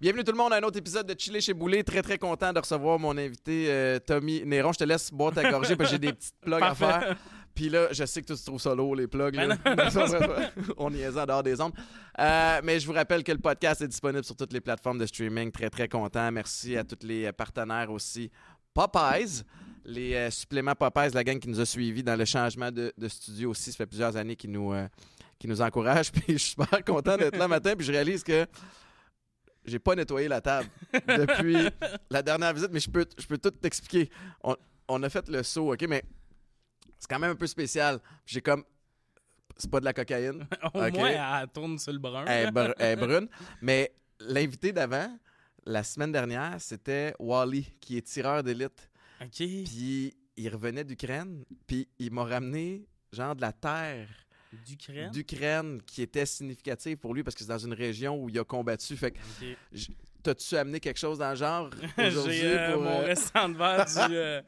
Bienvenue tout le monde à un autre épisode de Chiller chez Boulet. Très très content de recevoir mon invité euh, Tommy Néron. Je te laisse boire ta gorgée parce que j'ai des petites plugs à faire. Puis là, je sais que tu te trouves ça lourd, les plugs. là. On y est en dehors des ondes. Euh, mais je vous rappelle que le podcast est disponible sur toutes les plateformes de streaming. Très très content. Merci à tous les partenaires aussi. Popeyes, les euh, suppléments Popeyes, la gang qui nous a suivis dans le changement de, de studio aussi. Ça fait plusieurs années qu'ils nous, euh, qui nous encouragent. Puis je suis super content d'être là matin. Puis je réalise que j'ai pas nettoyé la table depuis la dernière visite, mais je peux, je peux tout t'expliquer. On, on a fait le saut, OK, mais c'est quand même un peu spécial. J'ai comme. C'est pas de la cocaïne. Au moins, elle tourne sur le brun. Elle est, br- elle est brune. Mais l'invité d'avant, la semaine dernière, c'était Wally, qui est tireur d'élite. OK. Puis il revenait d'Ukraine, puis il m'a ramené genre de la terre D'Ukraine? d'Ukraine qui était significative pour lui parce que c'est dans une région où il a combattu. Fait que. T'as-tu amené quelque chose dans le genre aujourd'hui J'ai euh, pour, mon euh, restant de verre du... euh,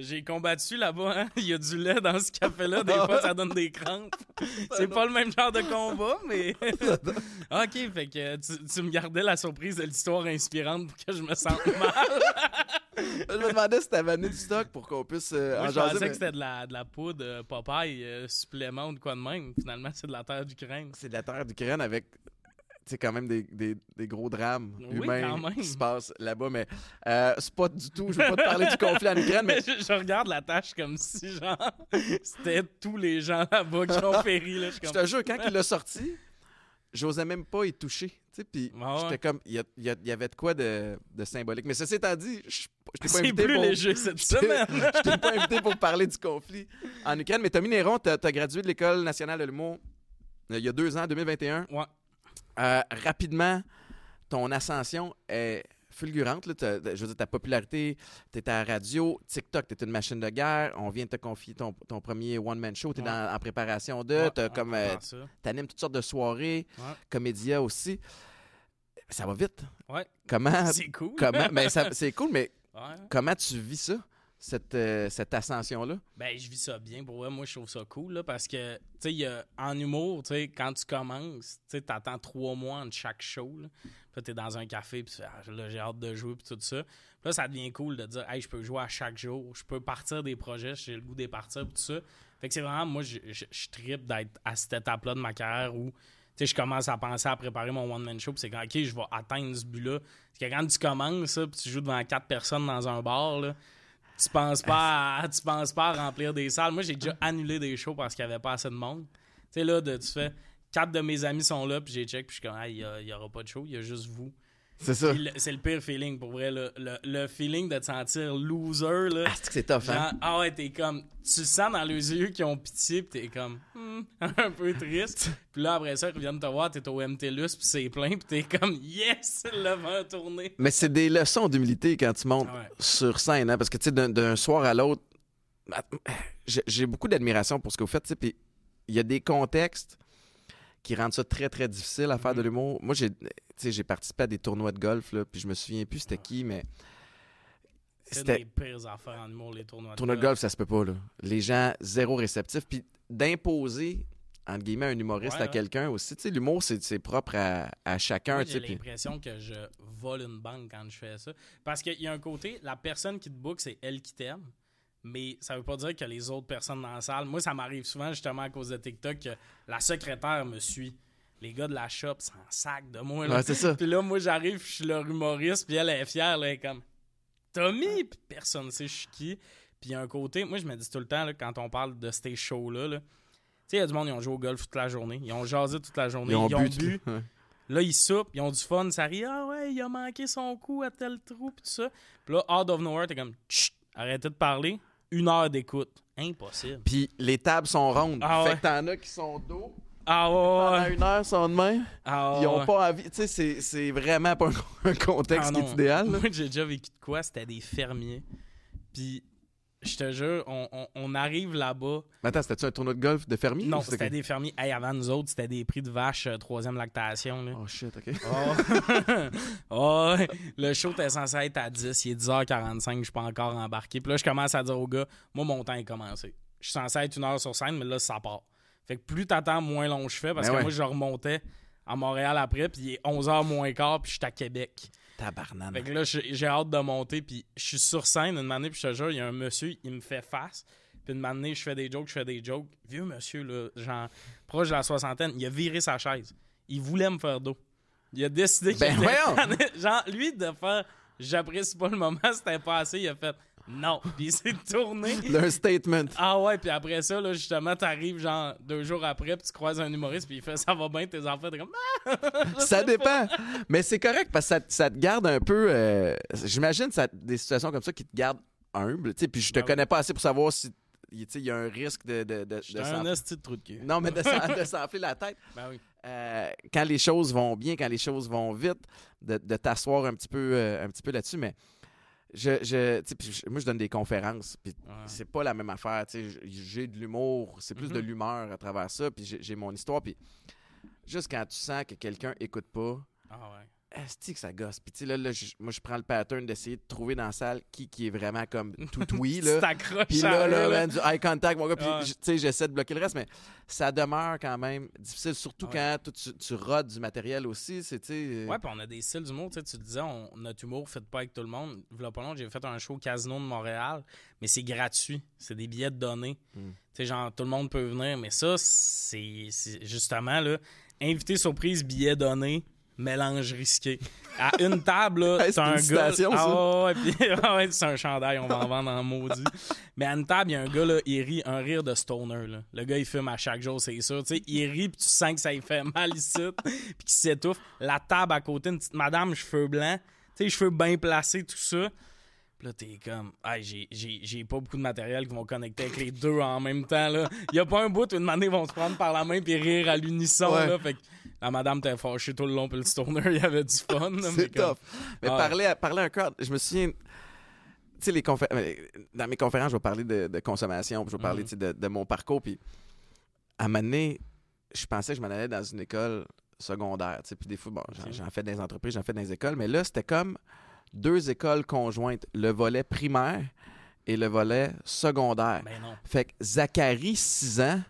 J'ai combattu là-bas, hein. Il y a du lait dans ce café-là. Des fois, ça donne des crampes. C'est pas le même genre de combat, mais... OK, fait que tu, tu me gardais la surprise de l'histoire inspirante pour que je me sente mal. Je me demandais si t'avais amené du stock pour qu'on puisse euh, Moi, en je jaser. pensais mais que c'était de la, de la poudre euh, Popeye, euh, supplément ou de quoi de même. Finalement, c'est de la terre d'Ukraine. C'est de la terre d'Ukraine avec sais, quand même des, des, des gros drames Oui, humains qui se passent là-bas. Mais euh, c'est pas du tout, je veux pas te parler du conflit en Ukraine, mais je, je regarde la tâche comme si, genre, c'était tous les gens là-bas qui ont péri. Là. Je te jure, quand il l'a sorti, j'osais même pas y toucher. tu sais, Puis Ah ouais. j'étais comme, il y, a- il y avait de quoi de, de symbolique. Mais ceci étant dit, je je t'ai pas c'est invité plus pour... léger cette semaine. je t'ai pas invité pour parler du conflit en Ukraine. Mais Tommy Néron, t'as as gradué de l'École nationale de l'humour euh, il y a deux ans, 2021. Ouais. Euh, rapidement, ton ascension est fulgurante. là. Je veux dire, ta popularité, t'es à la radio, TikTok, t'es une machine de guerre. On vient de te confier ton, ton premier one-man show. T'es Ouais. dans- en préparation de. Ouais, peut euh, t'animes toutes sortes de soirées, Ouais. comédia aussi. Ça va vite. Comment... C'est cool. comment ben, ça- c'est cool, mais comment tu vis ça, cette, euh, cette ascension-là? Ben, je vis ça bien. Pour vrai, moi, je trouve ça cool, là, parce que, tu sais, en humour, tu sais, quand tu commences, tu sais, t'attends trois mois entre chaque show, là. Là, t'es dans un café, puis tu Ah, là, j'ai hâte de jouer, puis tout ça. Puis là, ça devient cool de dire, hey, je peux jouer à chaque jour, je peux partir des projets, j'ai le goût des partir, puis tout ça. Fait que c'est vraiment, moi, je, je, trippe d'être à cette étape-là de ma carrière où, tu sais, je commence à penser à préparer mon one-man show, puis c'est quand, OK, je vais atteindre ce but-là. Parce que quand tu commences, puis tu joues devant quatre personnes dans un bar, là, tu penses pas à, tu penses pas remplir des salles. Moi, j'ai déjà annulé des shows parce qu'il y avait pas assez de monde. Tu sais, là, de, tu fais, quatre de mes amis sont là, puis j'ai check, puis je suis comme, il y, a- il y aura pas de show, il y a juste vous. C'est ça. Puis le- C'est le pire feeling, pour vrai. Le, le, le feeling de te sentir loser, là. Ah, c'est que c'est tough, hein? Genre, ah ouais, t'es comme. Tu sens dans les yeux qui ont pitié, pis t'es comme. hmm, un peu triste. Puis là, après ça, ils viennent te voir, t'es au MTLUS, pis c'est plein, pis t'es comme, yes, le vent a tourné. Mais c'est des leçons d'humilité quand tu montes Ouais. sur scène, hein, parce que tu sais, d'un- soir à l'autre, j'ai j'ai beaucoup d'admiration pour ce que vous faites, tu sais, puis il y a des contextes qui rendent ça très très difficile à faire de l'humour. Moi, j'ai, participé à des tournois de golf, là, puis je me souviens plus c'était qui, mais C'est c'était des pires affaires en humour, les tournois de tournoi de golf, ça se peut pas là. Les gens zéro réceptifs, puis d'imposer entre guillemets un humoriste Ouais, à ouais. quelqu'un aussi. Tu sais, l'humour c'est propre à, à chacun. J'ai puis- l'impression que je vole une banque quand je fais ça. Parce qu'il y a un côté, la personne qui te book, c'est elle qui t'aime. Mais ça veut pas dire que les autres personnes dans la salle. Moi, ça m'arrive souvent, justement, à cause de TikTok, que la secrétaire me suit. Les gars de la shop s'en sac de moi. Là. Ouais, c'est ça. Puis là, moi, j'arrive, je suis leur humoriste, puis elle est fière, là, elle est comme Tommy, puis personne ne sait je suis qui. Puis il y a un côté, moi, je me dis tout le temps, là, quand on parle de ces shows-là, là, tu sais, il y a du monde, ils ont joué au golf toute la journée, ils ont jasé toute la journée, Ils ont bu. bu. tout- ouais. Là, ils soupent, ils ont du fun, ça rit. Ah ouais, il a manqué son coup à tel trou, pis tout ça. Puis là, out of nowhere, t'es comme, Chut, arrêtez de parler. Une heure d'écoute. Impossible. Puis les tables sont rondes. Ah fait ouais. que t'en as qui sont dos. Ah ouais, Pendant ouais. une heure, sont de même. Ah Ils ont ouais. pas envie. Tu sais, c'est- c'est vraiment pas un, contexte Ah qui est idéal. là. Moi, j'ai déjà vécu de quoi? C'était des fermiers. Puis, je te jure, on, on- on arrive là-bas. Mais attends, c'était-tu un tournoi de golf de fermier? Non, c'était des fermiers. Hey, avant nous autres, c'était des prix de vache euh, troisième lactation. Là. Oh shit, ok. Oh. oh, le show était censé être à 10, il est 10h45, je suis pas encore embarqué. Puis là, je commence à dire au gars, moi, mon temps est commencé. Je suis censé être une heure sur scène, mais là, ça part. Fait que plus t'attends, moins long je fais, parce que ouais. moi, je remontais à Montréal après, puis il est 11h moins quart, puis je suis à Québec. Tabarnane. Fait que là, j'ai hâte de monter, puis je suis sur scène une année, puis je te jure, il y a un monsieur, il me fait face. Puis une année, je fais des jokes, je fais des jokes. Vieux monsieur, là, genre, proche de la soixantaine, il a viré sa chaise. Il voulait me faire dos. Il a décidé qu'il Ben était. Genre, lui, de faire j'apprécie pas le moment, c'était pas assez, il a fait non. Puis il s'est tourné. Le statement. Ah ouais, puis après ça, là, justement, t'arrives genre deux jours après, puis tu croises un humoriste, puis il fait ça va bien, tes enfants, t'es comme ah! Ça dépend. Mais c'est correct parce que ça, ça te garde un peu. euh, J'imagine ça- des situations comme ça qui te gardent humble. tu sais, Puis je te Ben oui. connais pas assez pour savoir si il y a un risque de. de, de, de un de trou de cul. non, mais de s'en- de s'enfler la tête. Ben oui. Euh, quand les choses vont bien, quand les choses vont vite, de, de t'asseoir un petit peu, euh, un petit peu là-dessus. Mais je, je, je- moi, je donne des conférences. Puis Ouais. c'est pas la même affaire. J'ai de l'humour, c'est plus de Mhm. l'humeur à travers ça. Puis j'ai j'ai mon histoire. Puis juste quand tu sens que quelqu'un écoute pas, Ah ouais. Est que ça gosse? Puis tu sais, là, là, moi, je prends le pattern d'essayer de trouver dans la salle qui, qui est vraiment comme tout oui. Là. Puis là, là, là. du eye contact, mon gars. Puis, tu sais, j'essaie de bloquer le reste, mais ça demeure quand même difficile, surtout Ouais. quand tu, tu rodes du matériel aussi. C'est, euh, Ouais, puis on a des styles d'humour. Tu sais, tu disais, on, notre humour fait pas avec tout le monde. V'là pas long, j'ai fait un show au Casino de Montréal, mais c'est gratuit. C'est des billets de données. Mm. Tu sais, genre, tout le monde peut venir, mais ça, c'est c'est justement, là, invité surprise, billets donnés, mélange risqué. À une table, là, Hey, c'est un gars. Ah ouais, puis- ah ouais, c'est un chandail, on va en vendre en maudit. Mais à une table, il y a un gars, là, il rit un rire de stoner. Là. Le gars, il fume à chaque jour, c'est sûr. Tu sais, il rit, puis tu sens que ça lui fait mal ici, puis qu'il s'étouffe. La table à côté, une petite madame, cheveux blancs, tu sais, cheveux bien placés, tout ça. Puis là, t'es comme, hey, j'ai- j'ai j'ai pas beaucoup de matériel qui vont connecter avec les deux en même temps. là. Il y a pas un bout où une manée vont se prendre par la main puis rire à l'unisson. Ouais. là. Fait que la madame t'es fâchée tout le long, puis le stoner, il y avait du fun. là, mais c'est comme-. Mais parler, à, parler à un crowd, je me souviens. Tu sais, les confé- dans mes conférences, je vais parler de, de consommation, puis je vais parler Mhm. de, de mon parcours. Puis à un moment donné, je pensais que je m'en allais dans une école secondaire. Puis des fois, bon, j'en, j'en fais dans les entreprises, j'en fais dans les écoles. Mais là, c'était comme deux écoles conjointes le volet primaire et le volet secondaire. Ben non. Fait que Zachary, 6 ans,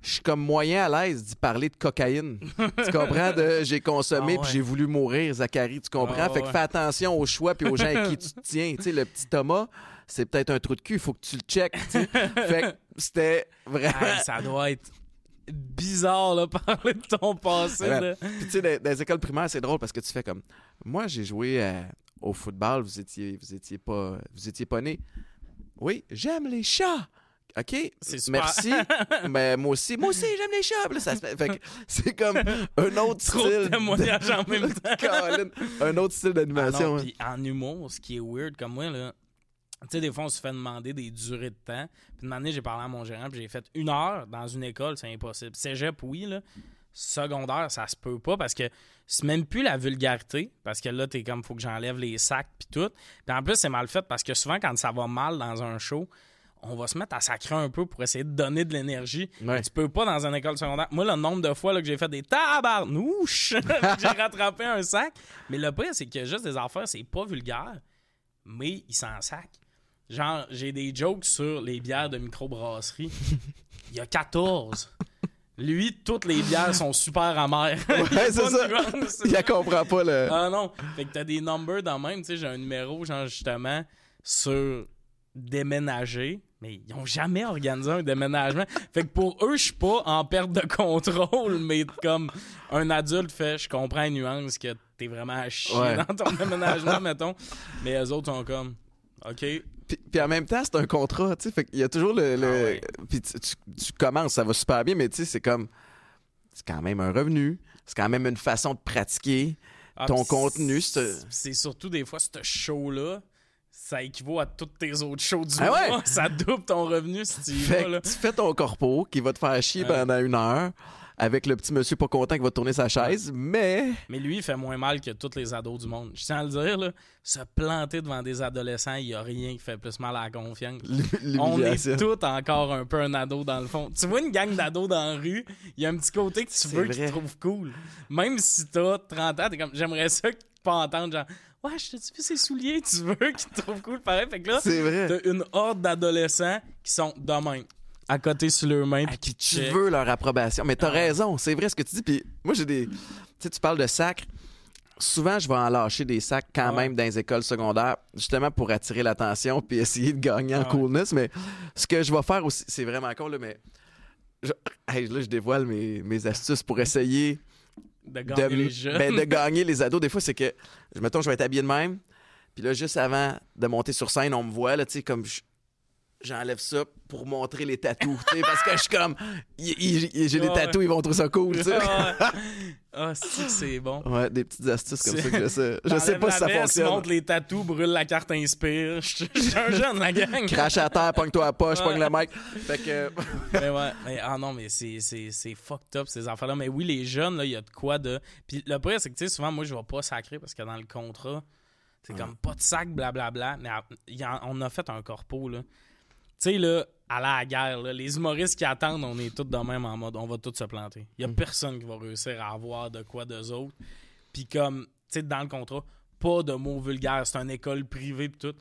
je suis comme moyen à l'aise d'y parler de cocaïne. tu comprends? De j'ai consommé Ah ouais. puis j'ai voulu mourir, Zachary, tu comprends? Ah fait que fais attention aux choix puis aux gens à qui tu te tiens. Tu sais, le petit Thomas, c'est peut-être un trou de cul, il faut que tu le checkes. tu sais. fait que c'était vraiment. Hey, ça doit être bizarre, là, parler de ton passé. Ouais. Puis tu sais, dans, dans les écoles primaires, c'est drôle parce que tu fais comme. Moi, j'ai joué euh, au football, vous étiez, vous étiez pas, vous étiez pas né. Oui, j'aime les chats. OK? Merci. Mais moi aussi, moi aussi, j'aime les chats. Puis là, ça se fait- fait que c'est comme un autre Trop style. de témoignages en même temps. Colin, un autre style Ah d'animation. non, hein. en humour, ce qui est weird comme moi, là, tu sais, des fois, on se fait demander des durées de temps. Puis une année, j'ai parlé à mon gérant, puis j'ai fait une heure dans une école, c'est impossible. Cégep, oui, là. Secondaire, ça se peut pas parce que c'est même plus la vulgarité. Parce que là, t'es comme, faut que j'enlève les sacs, puis tout. Puis en plus, c'est mal fait parce que souvent, quand ça va mal dans un show, on va se mettre à sacrer un peu pour essayer de donner de l'énergie. Ouais. Tu peux pas dans une école secondaire. Moi, le nombre de fois là, que j'ai fait des tabarnouches, j'ai rattrapé un sac. Mais le pire, c'est a juste des affaires, c'est pas vulgaire, mais ils s'en sac. Genre, j'ai des jokes sur les bières de microbrasserie. Il y a 14. Lui, toutes les bières sont super amères. Ouais, c'est ça. nuance. Il ne comprend pas le. Ah non. Fait que t'as des numbers dans même. Tu sais, j'ai un numéro, genre, justement, sur déménager. Mais ils ont jamais organisé un déménagement. Fait que pour eux, je suis pas en perte de contrôle, mais comme un adulte fait, je comprends une nuance que t'es vraiment à chier Ouais. dans ton déménagement, mettons. Mais eux autres sont comme, OK. Puis, puis en même temps, c'est un contrat, tu sais. Fait qu'il y a toujours le. le- Ah ouais. Puis tu, tu- tu commences, ça va super bien, mais tu sais, c'est comme. C'est quand même un revenu. C'est quand même une façon de pratiquer. Ah, Ton contenu, c'est- surtout des fois, ce show-là, ça équivaut à tous tes autres shows du Ah ouais? mois. Ça double ton revenu si tu y Fait vas, là. tu fais ton corpo qui va te faire chier Ouais. pendant une heure. Avec le petit monsieur pas content qui va tourner sa chaise, mais. Mais lui, il fait moins mal que tous les ados du monde. Je tiens à le dire, là, se planter devant des adolescents, il n'y a rien qui fait plus mal à la confiance. On est tous encore un peu un ado dans le fond. Tu vois une gang d'ados dans la rue, il y a un petit côté que tu veux qu'ils trouvent cool. Même si t'as 30 ans, t'es comme, j'aimerais ça que pas entendre genre Ouais, je te dis ses souliers, tu veux qu'ils te trouvent cool pareil. Fait que là, t'as une horde d'adolescents qui sont de même à côté sur leurs mains puis qui tu veux leur approbation mais t'as raison c'est vrai ce que tu dis puis moi j'ai des tu sais tu parles de sacs souvent je vais en lâcher des sacs quand même dans les écoles secondaires justement pour attirer l'attention puis essayer de gagner en coolness mais ce que je vais faire aussi c'est vraiment con là mais je, là je dévoile mes, mes astuces pour essayer de gagner les jeunes. Ben, de gagner les ados. Des fois, c'est que, mettons, je vais être habillé de même. Puis là, juste avant de monter sur scène, on me voit, là, tu sais, comme j'enlève ça pour montrer les tatous, tu sais, parce que je suis comme, j'ai des tatous, ils vont trouver ça cool, tu sais. Ah, c'est c'est bon. Ouais, des petites astuces comme ça que je sais. Je sais pas si ça fonctionne. montre les tatous, brûle la carte inspire. Je suis un jeune, la gang. Crache à terre, pogne-toi à poche, pogne le mic. Fait que. mais ouais, mais, ah non, mais c'est fucked up ces affaires-là. Mais oui, les jeunes, là, il y a de quoi de. Puis le pire, c'est que, tu sais, souvent, moi, je vais pas sacrer parce que dans le contrat, c'est comme pas de sac, blablabla. Mais on a fait un corpo, là. Tu sais, là, à la guerre, les humoristes qui attendent, on est tous de même en mode on va tous se planter. Il y a mm. personne qui va réussir à avoir de quoi d'eux autres. Puis comme, tu sais, dans le contrat, pas de mots vulgaires, c'est une école privée puis tout.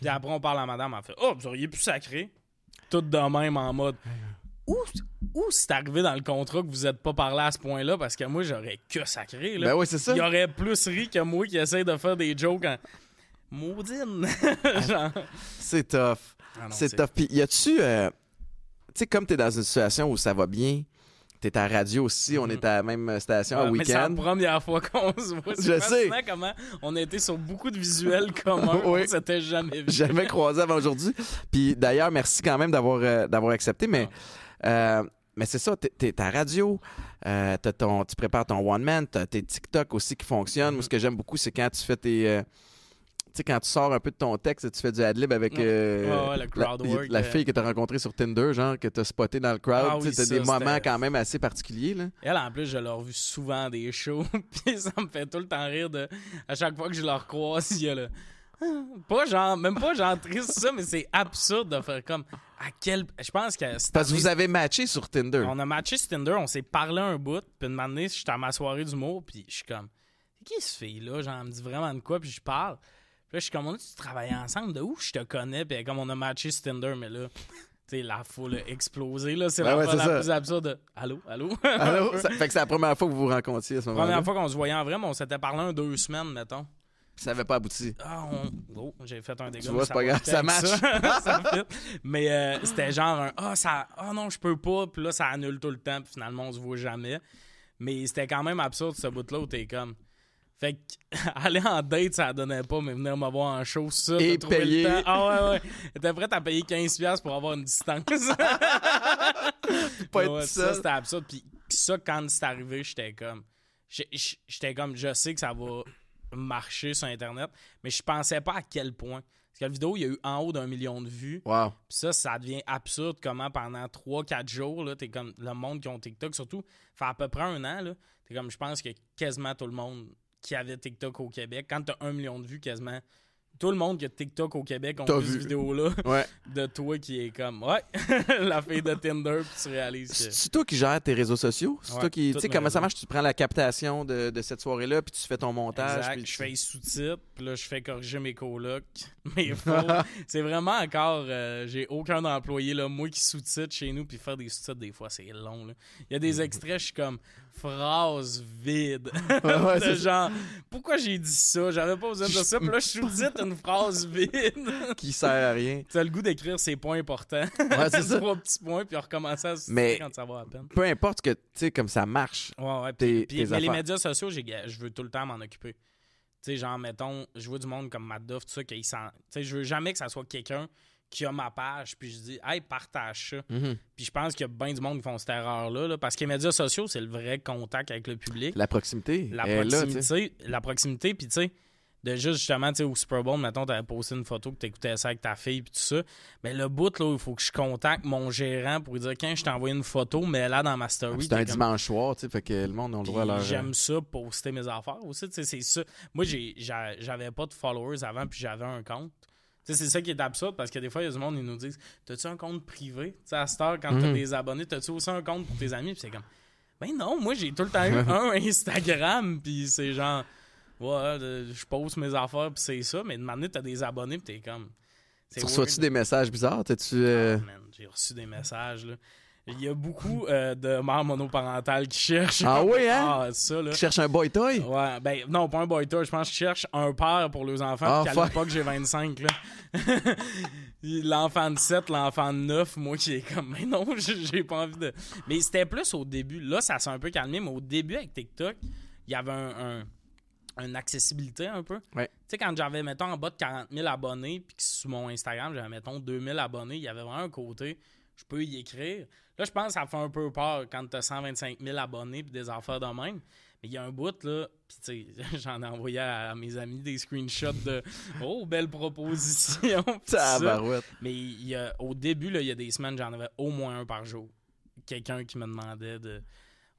Puis après, on parle à madame, elle fait Oh, vous auriez pu sacrer. Tout de même en mode Ou, ou c'est arrivé dans le contrat que vous n'êtes pas parlé à ce point-là? Parce que moi, j'aurais que sacré. Là. Ben oui, c'est ça. Il y aurait plus ri que moi qui essaie de faire des jokes en maudine. c'est tough. Ah c'est tough. Puis y a-tu. Euh, tu sais, comme t'es dans une situation où ça va bien, t'es à la radio aussi, on mm-hmm. est à la même station à week-end. C'est la première fois qu'on se voit. Je sais. comment on a été sur beaucoup de visuels communs. oui. On s'était jamais vu. Jamais croisé avant aujourd'hui. Puis d'ailleurs, merci quand même d'avoir euh, d'avoir accepté. Mais, ah. euh, mais c'est ça, t'es à la radio, ton, tu prépares ton one-man, t'as tes TikTok aussi qui fonctionnent. Moi, ce que j'aime beaucoup, c'est quand tu fais tes tu sais, quand tu sors un peu de ton texte, tu fais du adlib avec euh, la, fille que tu as rencontrée sur Tinder, genre, que tu as spoté dans le crowd. Ah tu as des moments quand même assez particuliers. Là. Elle, en plus, je l'ai revu souvent des shows, puis ça me fait tout le temps rire de. À chaque fois que je la recroise, il y a le. Pas genre, même pas genre triste ça, mais c'est absurde de faire comme à quel. Je pense que. Parce que vous avez matché sur Tinder. On a matché sur Tinder, on s'est parlé un bout, puis une année, j'étais à ma soirée d'humour, puis je suis comme. Qui ce fille-là? Genre, elle me dit vraiment de quoi, puis je parle là, je suis comme, on a travaillé ensemble? De où je te connais? Puis comme on a matché sur Tinder, mais là, tu sais, la foule a explosé. Là, c'est ben la, la plus absurde. Allô, allô? allô? ça, fait que c'est la première fois que vous vous rencontriez à ce moment-là. La première fois qu'on se voyait en vrai, mais on s'était parlé en deux semaines, mettons. Puis ça n'avait pas abouti. Ah, on... oh, j'ai fait un dégât. Tu vois, c'est pas grave, ça match. Ça, mais euh, c'était genre un Ah, ça... ah non, je peux pas. Puis là, ça annule tout le temps. Puis finalement, on se voit jamais. Mais c'était quand même absurde, ce bout-là, où t'es comme. Fait aller en date, ça donnait pas, mais venir me voir en show, ça, Et payer. Le temps. Ah ouais, ouais. T'es prêt à payer 15$ pour avoir une distance. pas être ça. c'était absurde. Puis ça, quand c'est arrivé, j'étais comme. J'étais comme, je sais que ça va marcher sur Internet, mais je pensais pas à quel point. Parce que la vidéo, il y a eu en haut d'un million de vues. Wow. Puis ça, ça devient absurde comment pendant 3-4 jours, là, t'es comme le monde qui ont TikTok, surtout, fait à peu près un an, là, t'es comme, je pense que quasiment tout le monde qui avait TikTok au Québec. Quand tu as un million de vues quasiment, tout le monde qui a TikTok au Québec ont vu, cette vidéo-là de toi qui est comme Ouais, la fille de Tinder, puis tu réalises que. C'est toi qui gères tes réseaux sociaux? C'est toi qui. Tu sais, comment ça marche? Tu prends la captation de, cette soirée-là, puis tu fais ton montage. Exact. Puis je fais les sous-titres, puis là, je fais corriger mes colocs, mes c'est vraiment encore. Euh, j'ai aucun employé, là, moi qui sous-titre chez nous, puis faire des sous-titres, des fois, c'est long. Il y a des extraits, je suis comme phrase vide. de genre, pourquoi j'ai dit ça? J'avais pas besoin de ça. Puis là, je sous-titre une phrase vide. qui sert à rien. Tu as le goût d'écrire ces points importants. Ouais, c'est ça. Trois petits points, puis recommencer à mais quand ça va à peine. Peu importe que, tu sais, comme ça marche. Ouais, ouais. Puis, mais les médias sociaux, je veux tout le temps m'en occuper. Tu sais, genre, mettons, je vois du monde comme Matt Duff, tout ça, qui sent. Tu sais, je veux jamais que ça soit quelqu'un qui a ma page, puis je dis, hey, partage ça. Mhm. Puis je pense qu'il y a bien du monde qui font cette erreur-là, parce que les médias sociaux, c'est le vrai contact avec le public. La proximité. La proximité. la proximité, puis tu sais, de juste justement, tu sais, au Super Bowl, mettons, t'avais posté une photo que t'écoutais ça avec ta fille puis tout ça. Mais le bout, là, il faut que je contacte mon gérant pour lui dire, quand je t'ai envoyé une photo, mais là, dans ma story. C'est un comme- dimanche soir, tu sais, fait que le monde a le droit à leur. J'aime ça, poster mes affaires aussi. tu sais, C'est ça. Moi, j'avais pas de followers avant, puis j'avais un compte. C'est ça qui est absurde parce que des fois, il y a du monde, ils nous disent T'as-tu un compte privé? Tu sais, À cette heure, quand t'as Mhm. des abonnés, t'as-tu aussi un compte pour tes amis? Puis c'est comme Ben non, moi, j'ai tout le temps eu un Instagram, puis c'est genre Ouais, je poste mes affaires, puis c'est ça. Mais de manière, t'as des abonnés, puis t'es comme. Tu reçois-tu des messages bizarres? T'as-tu. euh, Ah, j'ai reçu des messages, là. Il y a beaucoup euh, de mères monoparentales qui cherchent. Ah oui, hein? Ah, ça, là. qui cherchent un boy toy? Ouais, ben non, pas un boy toy, je pense qu'ils cherchent un père pour leurs enfants, Ah, puis fuck. l'époque, j'ai 25, là. l'enfant de 7, l'enfant de 9, moi qui est comme, mais non, j'ai j'ai pas envie de... Mais c'était plus au début, là, ça s'est un peu calmé, mais au début, avec TikTok, il y avait un... un- une accessibilité un peu. Ouais. Tu sais, quand j'avais, mettons, en bas de 40 000 abonnés, puis que sur mon Instagram, j'avais, mettons, 2000 abonnés, il y avait vraiment un côté, je peux y écrire. Là, je pense que ça fait un peu peur quand t'as 125 000 abonnés puis des affaires de même. Mais il y a un bout, là, puis tu sais, j'en ai envoyé à, à mes amis des screenshots de « Oh, belle proposition! » ça. Mais il y a, au début, là, il y a des semaines, j'en avais au moins un par jour. Quelqu'un qui me demandait de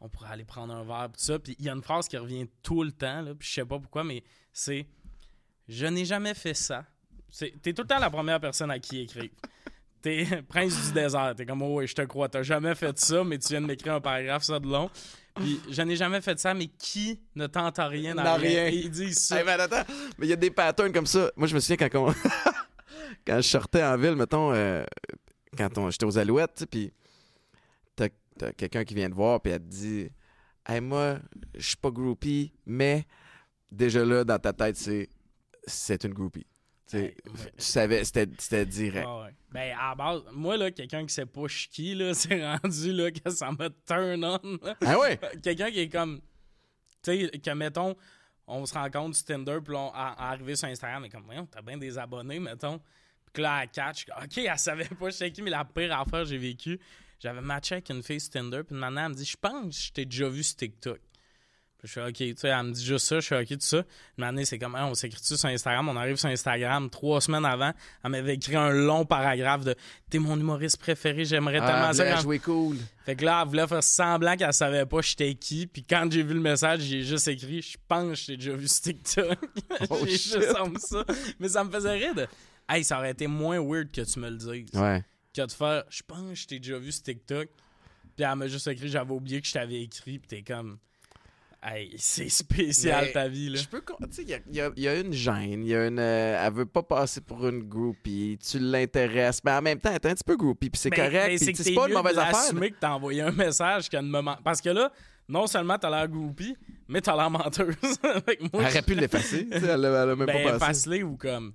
on pourrait aller prendre un verre pis tout ça. Puis il y a une phrase qui revient tout le temps, là, puis je sais pas pourquoi, mais c'est Je n'ai jamais fait ça. T'es tout le temps la première personne à qui écrire. T'es prince du désert. T'es comme, oh, oui, je te crois. T'as jamais fait ça, mais tu viens de m'écrire un paragraphe, ça de long. Puis, je n'ai jamais fait ça, mais qui ne tente à rien à rien? rien. Ils disent ça. Hey, ben, attends, mais il y a des patterns comme ça. Moi, je me souviens quand, on- quand je sortais en ville, mettons, euh, quand on- j'étais aux Alouettes, puis t'as t'as quelqu'un qui vient te voir, puis elle te dit Hey, moi, je suis pas groupie, mais déjà là, dans ta tête, c'est c'est une groupie. Tu savais, c'était c'était direct. Ah ouais. Ben, à base, moi, là, quelqu'un qui sait pas je qui, là, c'est rendu, là, que ça me turn on. là. Ah ouais? quelqu'un qui est comme. Tu sais, que mettons, on se rencontre sur Tinder, puis on, à, à arriver sur Instagram, mais comme, voyons, t'as bien des abonnés, mettons. Puis là, elle catch, ok, elle savait pas je qui, mais la pire affaire que j'ai vécu, j'avais matché avec une fille sur Tinder, puis maintenant, elle me dit, je pense que je t'ai déjà vu sur TikTok. Je suis ok, tu sais, elle me dit juste ça, je suis ok, tout ça. Une année, c'est comme, Hey, on s'écrit-tu sur Instagram, on arrive sur Instagram, trois semaines avant, elle m'avait écrit un long paragraphe de, t'es mon humoriste préféré, j'aimerais Ah, tellement elle ça. quand- jouer cool. fait que là, elle voulait faire semblant qu'elle savait pas j'étais qui. Puis quand j'ai vu le message, j'ai juste écrit Je pense que je t'ai déjà vu sur TikTok. Oh, j'ai juste envie ça. Mais ça me faisait rire de Hey, ça aurait été moins weird que tu me le dises. Ouais. Que de faire Je pense que je t'ai déjà vu sur TikTok. Puis elle m'a juste écrit J'avais oublié que je t'avais écrit. Puis t'es comme Hey, c'est spécial Mais ta vie, là. Je peux. con- Tu sais, il y a- y, y une gêne. Il y a une. euh, elle veut pas passer pour une groupie. Tu l'intéresses. Mais en même temps, elle est un petit peu groupie. Puis c'est correct. c'est c'est pas une mauvaise affaire. l'assumer que t'as envoyé un message qu'à une moment. Parce que là, non seulement t'as l'air groupie, mais t'as l'air menteuse. Moi, Elle aurait pu l'effacer. elle, elle a même ben, pas passé. efface-les ou comme.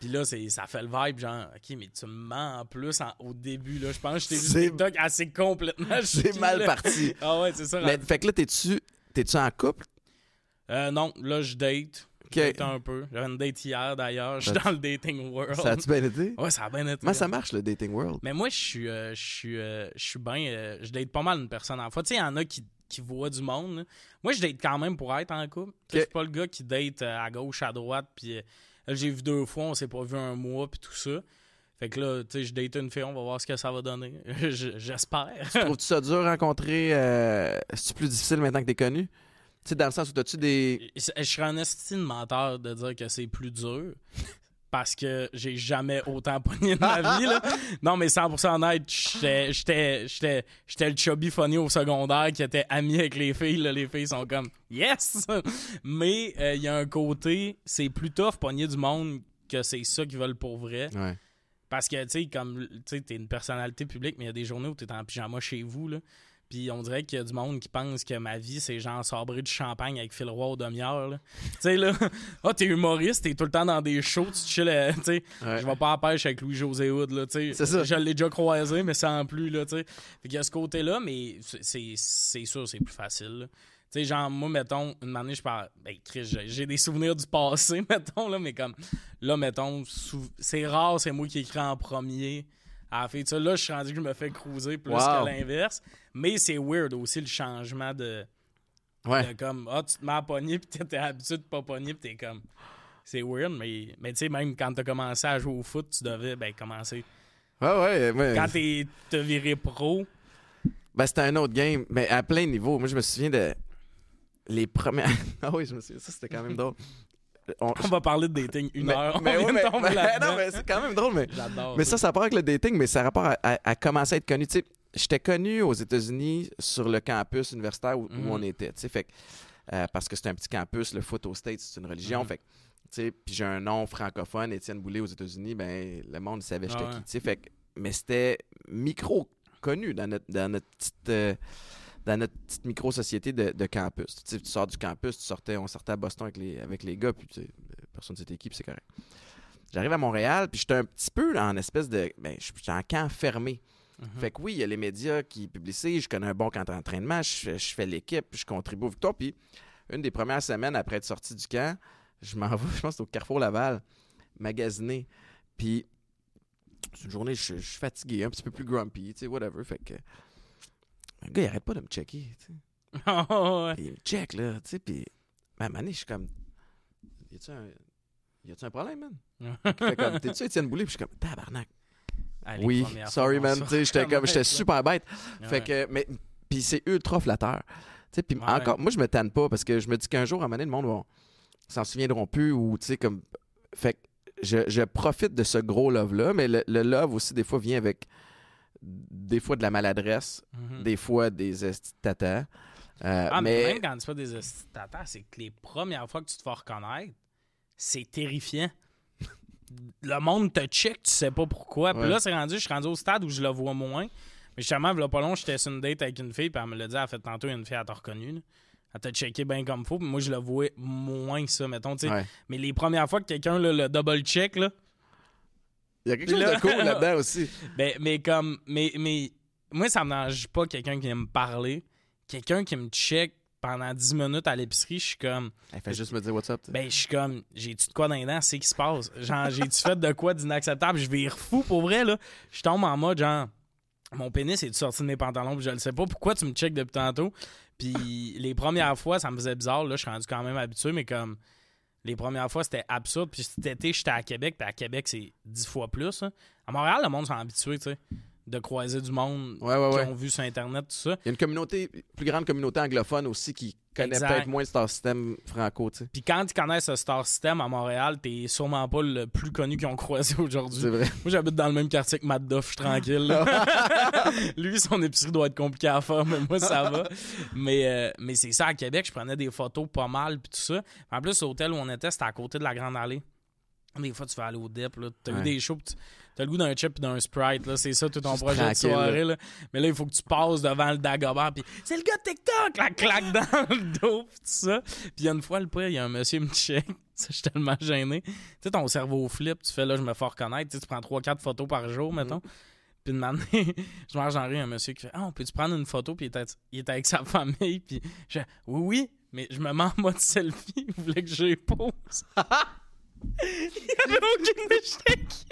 Puis là, c'est, ça fait le vibe, genre, OK, mais tu me mens en plus en- au début, là. Je pense que je t'ai vu C'est- TikTok assez complètement. C'est mal là. parti. Ah ouais, c'est ça. Mais fait que là, t'es-tu. T'es-tu en couple? Euh, non, là, je date. Ok. Je date un peu. J'avais une date hier, d'ailleurs. Je suis dans le dating world. Ça a-tu bien été? Ouais, ça a bien été. Comment ça marche, le dating world? Mais moi, je suis, euh, je suis, euh, je suis bien. euh, je date pas mal une personne à la fois. Tu sais, il y en a qui, qui voient du monde. là. Moi, je date quand même pour être en couple. Sais, Je suis pas le gars qui date à gauche, à droite. Puis là, j'ai vu deux fois, on s'est pas vu un mois, puis tout ça. Fait que là, tu sais, je date une fille, on va voir ce que ça va donner. Je- J'espère. Trouves-tu ça dur à rencontrer? Euh... C'est-tu plus difficile maintenant que t'es connu? Tu sais, dans le sens où t'as-tu des. Je serais un estime menteur de dire que c'est plus dur. Parce que j'ai jamais autant pogné de ma vie. Là. Non, mais 100% honnête, j'étais- le chubby funny au secondaire qui était ami avec les filles. Là. Les filles sont comme « Yes! » Mais euh, il y a un côté, c'est plus tough pogner du monde que c'est ça qu'ils veulent pour vrai. Ouais. Parce que, tu sais, comme, tu sais, t'es une personnalité publique, mais il y a des journées où t'es en pyjama chez vous, là. Puis on dirait qu'il y a du monde qui pense que ma vie, c'est genre sabrer du champagne avec Phil Roy au demi-heure, là. Tu sais, là, ah, t'es humoriste, t'es tout le temps dans des shows, tu te chill, euh, tu sais. Ouais. Je vais pas à pêche avec Louis-José Hood, là, tu sais. Je l'ai déjà croisé, mais sans plus, là, tu sais. Fait qu'il y a ce côté-là, mais c'est- c'est c'est sûr, c'est plus facile, là. Tu sais, genre, moi, mettons, une année, je parle. Ben, Chris, j'ai des souvenirs du passé, mettons, là, mais comme. Là, mettons, sou- c'est rare, c'est moi qui écris en premier. À la fin, tu sais, là, je suis rendu que je me fais cruiser plus Wow. que l'inverse. Mais c'est weird aussi le changement de. Ouais. de comme, ah, tu te mets à pogner, puis t'es habitué de pas pogner, puis t'es comme. c'est weird, mais, mais tu sais, même quand t'as commencé à jouer au foot, tu devais ben, commencer. Ah ouais, ouais. Quand t'es- viré pro, Ben, c'était un autre game, mais à plein niveau. Moi, je me souviens de les premières. ah oui, je me souviens. Ça, c'était quand même drôle. On- on va parler de dating une Mais- heure. mais on ouais, non, mais c'est quand même drôle, mais. Mais ça, ça a rapport avec le dating, mais ça a rapport à, à- à commencer à être connu. Tu sais, j'étais connu aux États-Unis sur le campus universitaire où, où Mhm. on était. Tu sais, fait euh, parce que c'est un petit campus, le foot aux States, c'est une religion. Fait que, tu sais, puis j'ai un nom francophone, Étienne Boulay aux États-Unis, ben le monde savait j'étais Ah ouais. qui. Tu sais, fait mais c'était micro connu dans notre, dans notre petite. euh, dans notre petite micro-société de, de campus. Tu sais, tu sors du campus, tu sortais, on sortait à Boston avec les, avec les gars, puis tu sais, personne ne s'était qui, puis c'est correct. J'arrive à Montréal, puis j'étais un petit peu en espèce de. Ben, j'étais en camp fermé. Mhm. Fait que oui, il y a les médias qui publient ça, je connais un bon camp d'entraînement, je, fais- je fais l'équipe, je contribue aux victoires. Puis une des premières semaines après être sorti du camp, je m'en vais, je pense au Carrefour Laval, magasiner. Puis c'est une journée, je, je suis fatigué, un petit peu plus grumpy, tu sais, whatever. Fait que le gars, il arrête pas de me checker, tu sais. Ah ouais. Il me check, là, tu sais, puis à un moment donné, je suis comme, y a-tu un, y a-tu un problème, man? Fait comme, t'es-tu Étienne Boulay? Puis je suis comme, tabarnak. Ah, Oui, sorry, man. j'étais comme, j'étais super bête. Ouais. Fait que, mais, puis c'est ultra flatteur. Tu puis Ouais. encore, moi, je me tanne pas parce que je me dis qu'un jour, à un moment donné, le monde va s'en souviendront plus ou, tu sais, comme. Fait que je, je profite de ce gros love-là, mais le, le love aussi, des fois, vient avec des fois de la maladresse, Mhm. des fois des esti de tata. Euh, Ah, mais... mais même quand tu fais des estitateurs, c'est que les premières fois que tu te fais reconnaître, c'est terrifiant. Le monde te check, tu sais pas pourquoi. Puis Ouais. là, c'est rendu, je suis rendu au stade où je le vois moins. Mais justement, il pas long, j'étais sur une date avec une fille, puis elle me l'a dit, elle a fait tantôt, il y a une fille, elle t'a reconnu. là. Elle t'a checké bien comme faut, puis moi, je le vois moins que ça, mettons. Ouais. Mais les premières fois que quelqu'un le double check, là, il y a quelque chose Là- de cool là-dedans aussi. Ben, mais comme. Mais, mais moi, ça me dérange pas quelqu'un qui vient me parler. Quelqu'un qui me check pendant 10 minutes à l'épicerie, je suis comme. Elle fait juste me dire what's up. Ben, je suis comme. J'ai-tu de quoi dans les dents? C'est ce qui se passe? Genre, j'ai-tu fait de quoi d'inacceptable? Je vais fou pour vrai, là. Je tombe en mode, genre. Mon pénis est sorti de mes pantalons, puis je le sais pas. Pourquoi tu me check depuis tantôt? Puis les premières fois, ça me faisait bizarre. Là, je suis rendu quand même habitué, mais comme. Les premières fois, c'était absurde. Puis cet été, j'étais à Québec. Puis à Québec, c'est 10 fois plus. hein. À Montréal, le monde sont habitués, tu sais, de croiser du monde Ouais, ouais, qui ouais. ont vu sur Internet, tout ça. Il y a une communauté, plus grande communauté anglophone aussi qui connaît peut-être moins le star system franco, tu sais. Puis quand ils connaissent ce Star System à Montréal, t'es sûrement pas le plus connu qu'ils ont croisé aujourd'hui. C'est vrai. Moi, j'habite dans le même quartier que Matt Duff, je suis tranquille. là. Lui, son épicerie doit être compliqué à faire, mais moi, ça va. Mais, euh, mais c'est ça, à Québec, je prenais des photos pas mal, puis tout ça. En plus, l'hôtel où on était, c'était à côté de la Grande Allée. Des fois, tu vas aller au dip, là. T'as Ouais. eu des shows, pis tu- t'as le goût d'un chip et d'un Sprite, là. C'est ça, tout ton projet de soirée, là. Mais là, il faut que tu passes devant le Dagobert, puis c'est le gars de TikTok, la claque dans le dos, pis tout ça. Puis il y a une fois, le pire, il y a un monsieur qui me check. Ça, je suis tellement gêné. Tu sais, ton cerveau flip, tu fais là, je me fais reconnaître. Tu sais, tu prends 3-4 photos par jour, mettons. Puis une année, je marche dans la rue, y un monsieur qui fait Ah, on peut-tu prendre une photo? Puis il était, il était avec sa famille. Puis je Oui, oui, mais je me mets en mode selfie. Vous voulez que je pose? il n'y avait aucune shaky.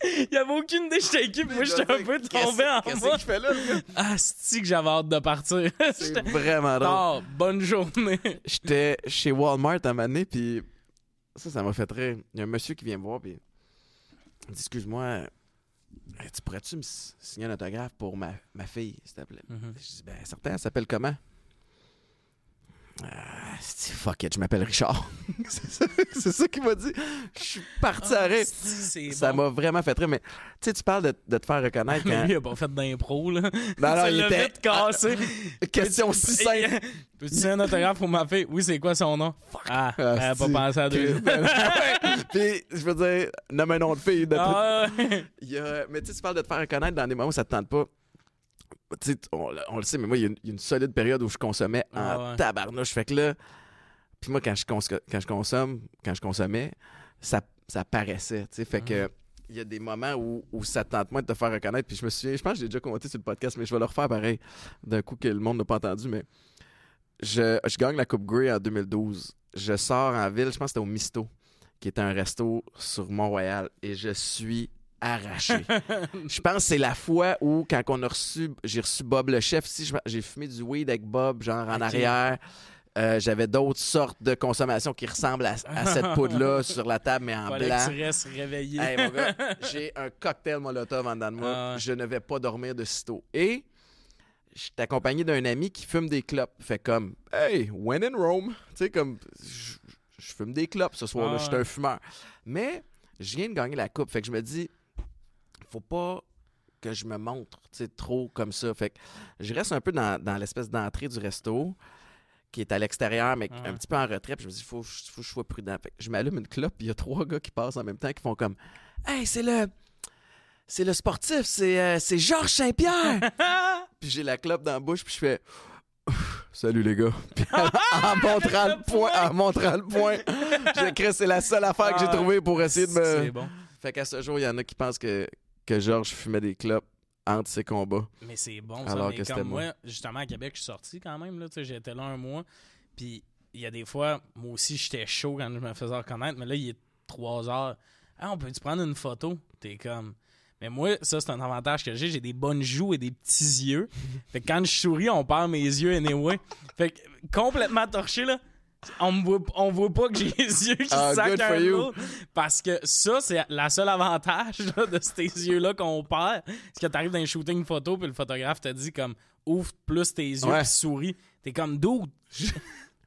Il n'y avait aucune des shaky. Moi, j'étais un peu tombé en Qu'est-ce mode qu'il fait là? Ah, c'est que j'avais hâte de partir? C'est vraiment drôle. tard, bonne journée. J'étais chez Walmart à un moment donné, puis ça, ça m'a fait rire. Il y a un monsieur qui vient me voir, puis il me dit Excuse-moi, euh, tu pourrais-tu me signer un autographe pour ma, ma fille, s'il te plaît? Mhm. Je dis Ben, certain, elle s'appelle comment? Ah, fuck it, je m'appelle Richard. c'est ça, ça qu'il m'a dit. Je suis parti à rire. Ah, Ça m'a vraiment fait rire, mais tu sais, tu parles de, de te faire reconnaître Mais quand. lui, il a pas fait d'impro, là. Non, non, il le était- cassé. Question si simple. Peux-tu un autographe pour ma fille? Oui, c'est quoi son nom? Ah, elle a pas pensé à deux. Puis, je veux dire, nomme un nom de fille. Ah, mais tu sais, tu parles de te faire reconnaître dans des moments où ça te tente pas. Sais, on, on le sait, mais moi, il y, a une- solide période où je consommais en Ah ouais. tabarnouche. Fait que là, puis moi, quand je, cons- quand je consomme, quand je consommais, ça, ça paraissait. tu sais. Fait que Mhm. il y a des moments où, où ça te tente moins de te faire reconnaître. Puis je me souviens, je pense que j'ai déjà commenté sur le podcast, mais je vais le refaire pareil, d'un coup que le monde n'a pas entendu. Mais je, je gagne la Coupe Grey en 2012. Je sors en ville, je pense que c'était au Misto, qui était un resto sur Mont-Royal, et je suis arraché. je pense que c'est la fois où, quand on a reçu, j'ai reçu Bob le chef, si j'ai fumé du weed avec Bob, genre en arrière. Euh, J'avais d'autres sortes de consommation qui ressemblent à, à cette poudre-là sur la table, mais en blanc. que tu restes réveillé. Hey, mon gars, j'ai un cocktail Molotov en dedans de moi. Ah. Je ne vais pas dormir de sitôt. Et je suis accompagné d'un ami qui fume des clopes. Fait comme, hey, when in Rome? Tu sais, comme, je je fume des clopes ce soir-là. Ah Je suis un fumeur. Mais je viens de gagner la coupe. Fait que je me dis, faut pas que je me montre trop comme ça. Fait que je reste un peu dans, dans l'espèce d'entrée du resto qui est à l'extérieur, mais Ouais. un petit peu en retrait. Puis je me dis, il faut, faut que je sois prudent. Fait que je m'allume une clope, il y a trois gars qui passent en même temps qui font comme Hey, c'est le. C'est le sportif, c'est euh, c'est Georges Saint-Pierre! puis j'ai la clope dans la bouche, puis je fais Salut les gars. Puis en, montrant le point, en montrant le point, j'ai c'est la seule affaire que j'ai Ah, trouvée pour essayer de C'est me. bon. Fait qu'à ce jour, il y en a qui pensent que, que Georges fumait des clopes entre ses combats. Mais c'est bon, ça. Alors mais que comme moi. moi, justement, à Québec, je suis sorti quand même. Là, J'étais là un mois. Puis il y a des fois, moi aussi, j'étais chaud quand je me faisais reconnaître. Mais là, il est 3 heures. Ah, on peut-tu prendre une photo? T'es comme. Mais moi, ça, c'est un avantage que j'ai. J'ai des bonnes joues et des petits yeux. Fait que quand je souris, on perd mes yeux anyway. Fait que complètement torché, là. On me voit, on voit pas que j'ai les yeux qui Ah, sacent un. Parce que ça, c'est la seule avantage là, de ces yeux-là qu'on perd. C'est que t'arrives dans un shooting photo, puis le photographe te dit comme ouvre plus tes yeux, Ouais. souris. T'es comme dude.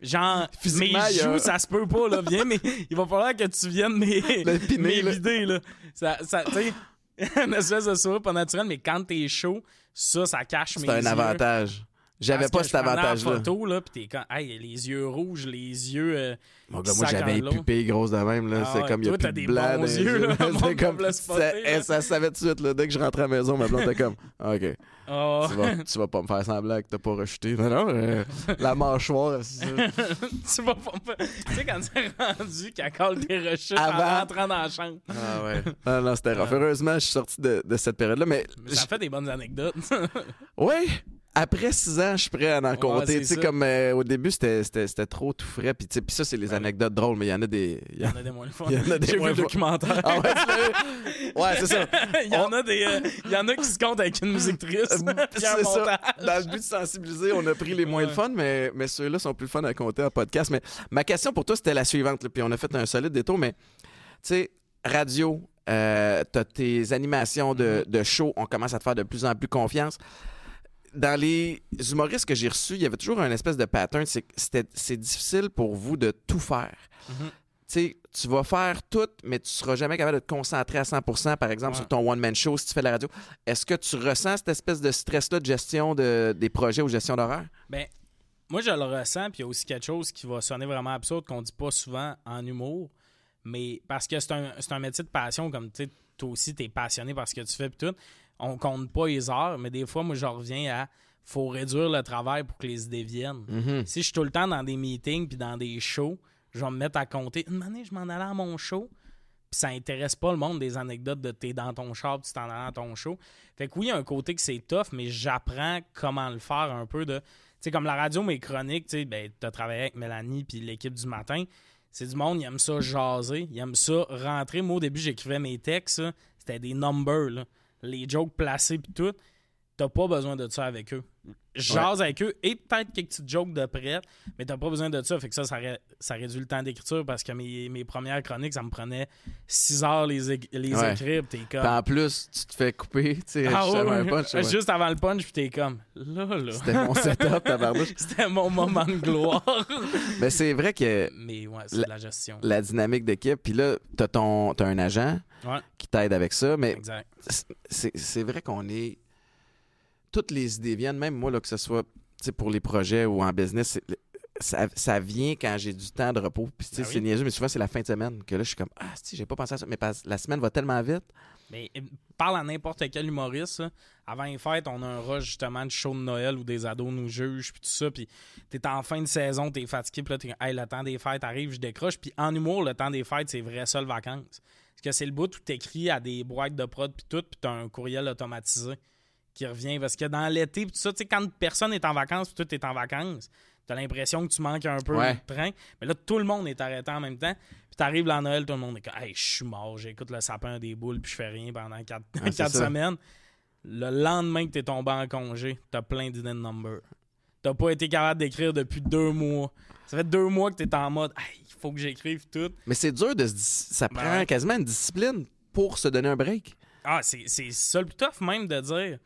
Genre, mes a- joues, ça se peut pas, là. Viens, mais il va falloir que tu viennes mes, mes là. vider, là. Ça, ça, tu sais, une espèce de sourire pas naturel, mais quand t'es chaud, ça, ça cache mes C'est yeux. un avantage. J'avais pas cet avantage-là. photo, là, pis t'es comme, hey, les yeux rouges, les yeux. euh, Mon gars, qui moi, j'avais les pupilles grosses de même. Là. Ah c'est ouais, comme, il y a plus de des blanc yeux, là. C'est comme, ça, là. eh, ça savait tout de suite. Là, dès que je rentrais à la maison, ma blonde était comme, OK, oh. tu vas, tu vas pas me faire semblant que t'as pas rejeté. Non, non, euh, la mâchoire, c'est ça. tu vas pas. me- Tu sais, quand c'est rendu qu'elle colle tes rechutes Avant. en rentrant dans la chambre. Ah ouais. Non, non, c'était rough. Heureusement, je suis sorti de, de cette période-là. Mais, Mais ça fait des bonnes anecdotes. oui, après six ans, je suis prêt à en compter. Tu sais, comme euh, au début, c'était c'était- c'était trop tout frais. Puis, tu sais, puis ça, c'est les Ouais. anecdotes drôles, mais il y en a des. il y en- a des moins le fun. Il y en a des J'ai vu moins le documentaire. Ah ouais? Ouais, c'est ça. il, y en a des, euh, il y en a qui se comptent avec une musique triste. C'est ça. montage. Dans le but de sensibiliser, on a pris les moins le fun, mais, mais ceux-là sont plus fun à compter en podcast. Mais ma question pour toi, c'était la suivante. là, puis on a fait un solide détour, mais tu sais, radio, euh, t'as tes animations de, de show, on commence à te faire de plus en plus confiance. Dans les humoristes que j'ai reçus, il y avait toujours un espèce de pattern. C'est difficile pour vous de tout faire. Mhm. Tu vas faire tout, mais tu seras jamais capable de te concentrer à 100% par exemple, Ouais. sur ton one-man show si tu fais de la radio. Est-ce que tu ressens cette espèce de stress-là de gestion de, des projets ou gestion d'horaire? Ben, moi, je le ressens, puis il y a aussi quelque chose qui va sonner vraiment absurde qu'on dit pas souvent en humour, mais parce que c'est un, un métier de passion, comme tu sais, toi aussi, tu es passionné par ce que tu fais, puis tout. On compte pas les heures, mais des fois, moi, je reviens à faut réduire le travail pour que les idées viennent. Mhm. Si je suis tout le temps dans des meetings puis dans des shows, je vais me mettre à compter. Une année, je m'en allais à mon show, puis ça intéresse pas le monde des anecdotes de t'es dans ton char puis tu t'en allais à ton show. Fait que oui, il y a un côté que c'est tough, mais j'apprends comment le faire un peu de. Tu sais, comme la radio, mes chroniques, tu sais, ben, t'as travaillé avec Mélanie puis l'équipe du matin. C'est du monde, ils aiment ça jaser, ils aiment ça rentrer. Moi, au début, j'écrivais mes textes, c'était des numbers, là. Les jokes placés puis tout. T'as pas besoin de ça avec eux. Je jase avec eux et peut-être quelques petites jokes de près, mais t'as pas besoin de ça. Fait que ça, ça, ré- ça réduit le temps d'écriture parce que mes, mes premières chroniques, ça me prenait 6 heures les, les Ouais. écrire. T'es comme. en plus, tu te fais couper, tu sais, Ah juste avant ouais, punch. Juste avant le punch, puis t'es comme. Là, là. C'était mon setup, tabarnouche. C'était mon moment de gloire. Mais c'est vrai que mais ouais, c'est La- de la gestion. la dynamique d'équipe, puis là, t'as ton t'as un agent Ouais. qui t'aide avec ça, mais c'est vrai qu'on est. Toutes les idées viennent, même moi, là, que ce soit pour les projets ou en business, ça, ça vient quand j'ai du temps de repos. Puis, Ben oui. c'est niaiseux, mais souvent, c'est la fin de semaine que là, je suis comme, ah, si, j'ai pas pensé à ça. Mais la semaine va tellement vite. Mais euh, parle à n'importe quel humoriste. là. Avant les fêtes, on a un rush justement de show de Noël où des ados nous jugent, puis tout ça. Puis t'es en fin de saison, t'es fatigué, puis là, t'es hey, le temps des fêtes arrive, je décroche. Puis en humour, le temps des fêtes, c'est vrai seul vacances. Parce que c'est le bout où t'écris à des boîtes de prod, puis tout, puis t'as un courriel automatisé qui revient. Parce que dans l'été, puis tout ça, tu sais, quand personne est en vacances, puis tout est en vacances, t'as l'impression que tu manques un peu Ouais. le train. Mais là, tout le monde est arrêté en même temps. Puis t'arrives la Noël, tout le monde est comme Hey, je suis mort, j'écoute le sapin des boules, puis je fais rien pendant quatre, semaines. Le lendemain que t'es tombé en congé, t'as plein d'idées de number. t'as pas été capable d'écrire depuis deux mois. Ça fait deux mois que t'es en mode, il faut que j'écrive tout. Mais c'est dur de se. Ça Ben prend quasiment une discipline pour se donner un break. Ah, c'est ça le plus tough même de dire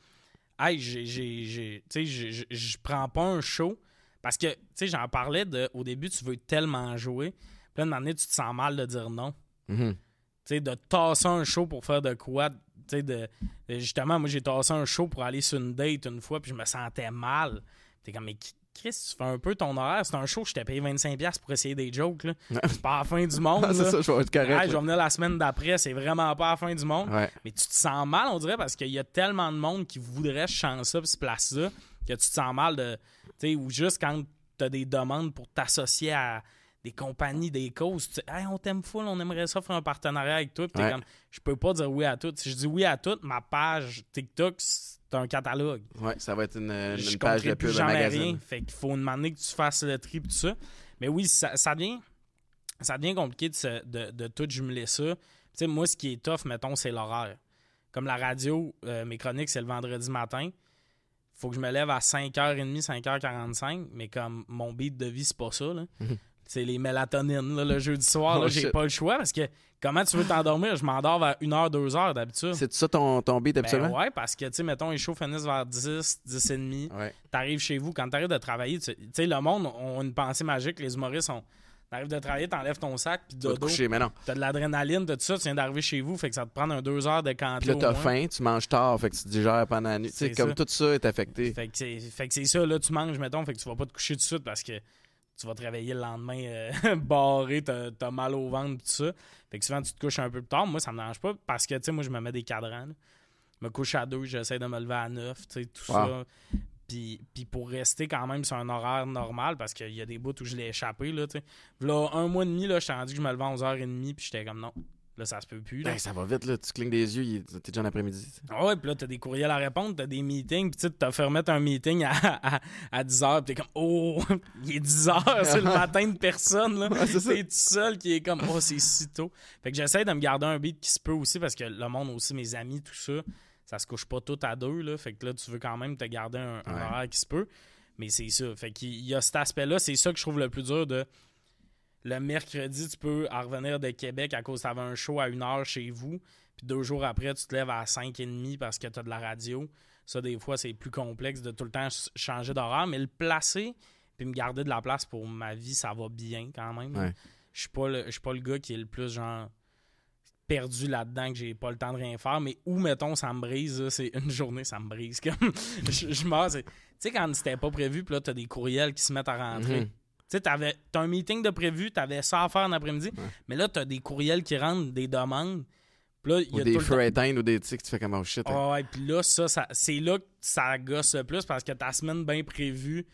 Hey, j'ai. Tu sais, je- prends pas un show. Parce que, tu sais, j'en parlais de. Au début, tu veux tellement jouer. Puis là, une année, tu te sens mal de dire non. Mhm. Tu sais, de tasser un show pour faire de quoi. Tu sais, de, de- justement, moi, j'ai tassé un show pour aller sur une date une fois, puis je me sentais mal. T'es comme, mais Chris, tu fais un peu ton horaire. C'est un show, je t'ai payé 25$ pour essayer des jokes. C'est pas la fin du monde. Ah, c'est ça, je vais être correct. Je vais venir la semaine d'après, c'est vraiment pas la fin du monde. Ouais. Mais tu te sens mal, on dirait, parce qu'il y a tellement de monde qui voudrait ce chance-là pis se place là que tu te sens mal de. Tu sais, ou juste quand t'as des demandes pour t'associer à des compagnies, des causes, tu hey, on t'aime full, on aimerait ça faire un partenariat avec toi. Puis Ouais. comme, je peux pas dire oui à tout. Si je dis oui à tout, ma page TikTok, c'est un catalogue. Ouais, ça va être une, une je page de pub à jamais magazine. rien. Fait qu'il faut demander que tu fasses le tri tout ça. Mais oui, ça, ça devient ça devient compliqué de, se- de, de tout jumeler ça. Moi, ce qui est tough, mettons, c'est l'horaire. Comme la radio, euh, mes chroniques, c'est le vendredi matin. faut que je me lève à 5h30, 5h45, mais comme mon beat de vie, c'est pas ça. là. C'est les mélatonines, là, le jeudi soir. là, Oh, j'ai pas le choix parce que comment tu veux t'endormir? Je m'endors vers 1h, 2h d'habitude. C'est ça ton, ton beat Ben absolument? ouais, parce que, tu sais, mettons, les shows finissent vers 10, 10 et demi. Ouais. T'arrives chez vous, quand t'arrives de travailler, tu sais, le monde a une pensée magique, les humoristes ont. T'arrives de travailler, t'enlèves ton sac, puis Tu vas te dodo. coucher, mais non. T'as de l'adrénaline, t'as tout ça, tu viens d'arriver chez vous, fait que ça te prend un deux heures de canto. Puis là, t'as faim, tu manges tard, fait que tu digères pendant la nuit. Tu sais, comme tout ça est affecté. Fait que c'est fait que c'est ça, là, tu manges, mettons, fait que tu vas pas te coucher tout de suite parce que tu vas te réveiller le lendemain euh, barré, t'as mal au ventre, tout ça. Fait que souvent, tu te couches un peu plus tard. Moi, ça me dérange pas parce que, tu sais, moi, je me mets des cadrans. là. Je me couche à deux, j'essaie de me lever à neuf, tu sais, tout Wow. ça. Puis, puis pour rester quand même sur un horaire normal, parce qu'il y a des bouts où je l'ai échappé, là, tu sais. Là, un mois et demi, là, j'étais rendu que je me levais à 11h30, puis j'étais comme non. Là, ça se peut plus. Là. Ben, ça va vite, là. Tu clignes des yeux, t'es déjà en après-midi. Ah ouais, puis là, t'as des courriels à répondre, t'as des meetings, puis tu t'as fait remettre un meeting à, à, à 10h, puis t'es comme, oh, il est 10h, c'est le matin de personne, là. Ouais, c'est tout seul qui est comme, oh, c'est si tôt. Fait que j'essaie de me garder un beat qui se peut aussi, parce que le monde aussi, mes amis, tout ça, ça se couche pas tout à deux, là. Fait que là, tu veux quand même te garder un, un Ouais. horaire qui se peut. Mais c'est ça. Fait qu'il y a cet aspect-là, c'est ça que je trouve le plus dur de. Le mercredi, tu peux en revenir de Québec à cause que tu un show à une heure chez vous. Puis deux jours après, tu te lèves à 5h30 parce que tu as de la radio. Ça, des fois, c'est plus complexe de tout le temps ch- changer d'horaire. Mais le placer, puis me garder de la place pour ma vie, ça va bien quand même. Ouais. Je suis pas le- je suis pas le gars qui est le plus genre perdu là-dedans que j'ai pas le temps de rien faire mais où mettons ça me brise c'est une journée ça me brise comme je, je meurs tu sais quand c'était pas prévu puis là t'as des courriels qui se mettent à rentrer Mhm. Tu sais, t'avais- t'as un meeting de prévu, t'avais ça à faire en après-midi, mais là, t'as des courriels qui rentrent, des demandes. Là, il y Ou a des tout le feux ou des tics, tu fais comme oh shit. hein. Ah ouais, puis là, ça, ça c'est là que ça gosse le plus parce que ta semaine bien prévue,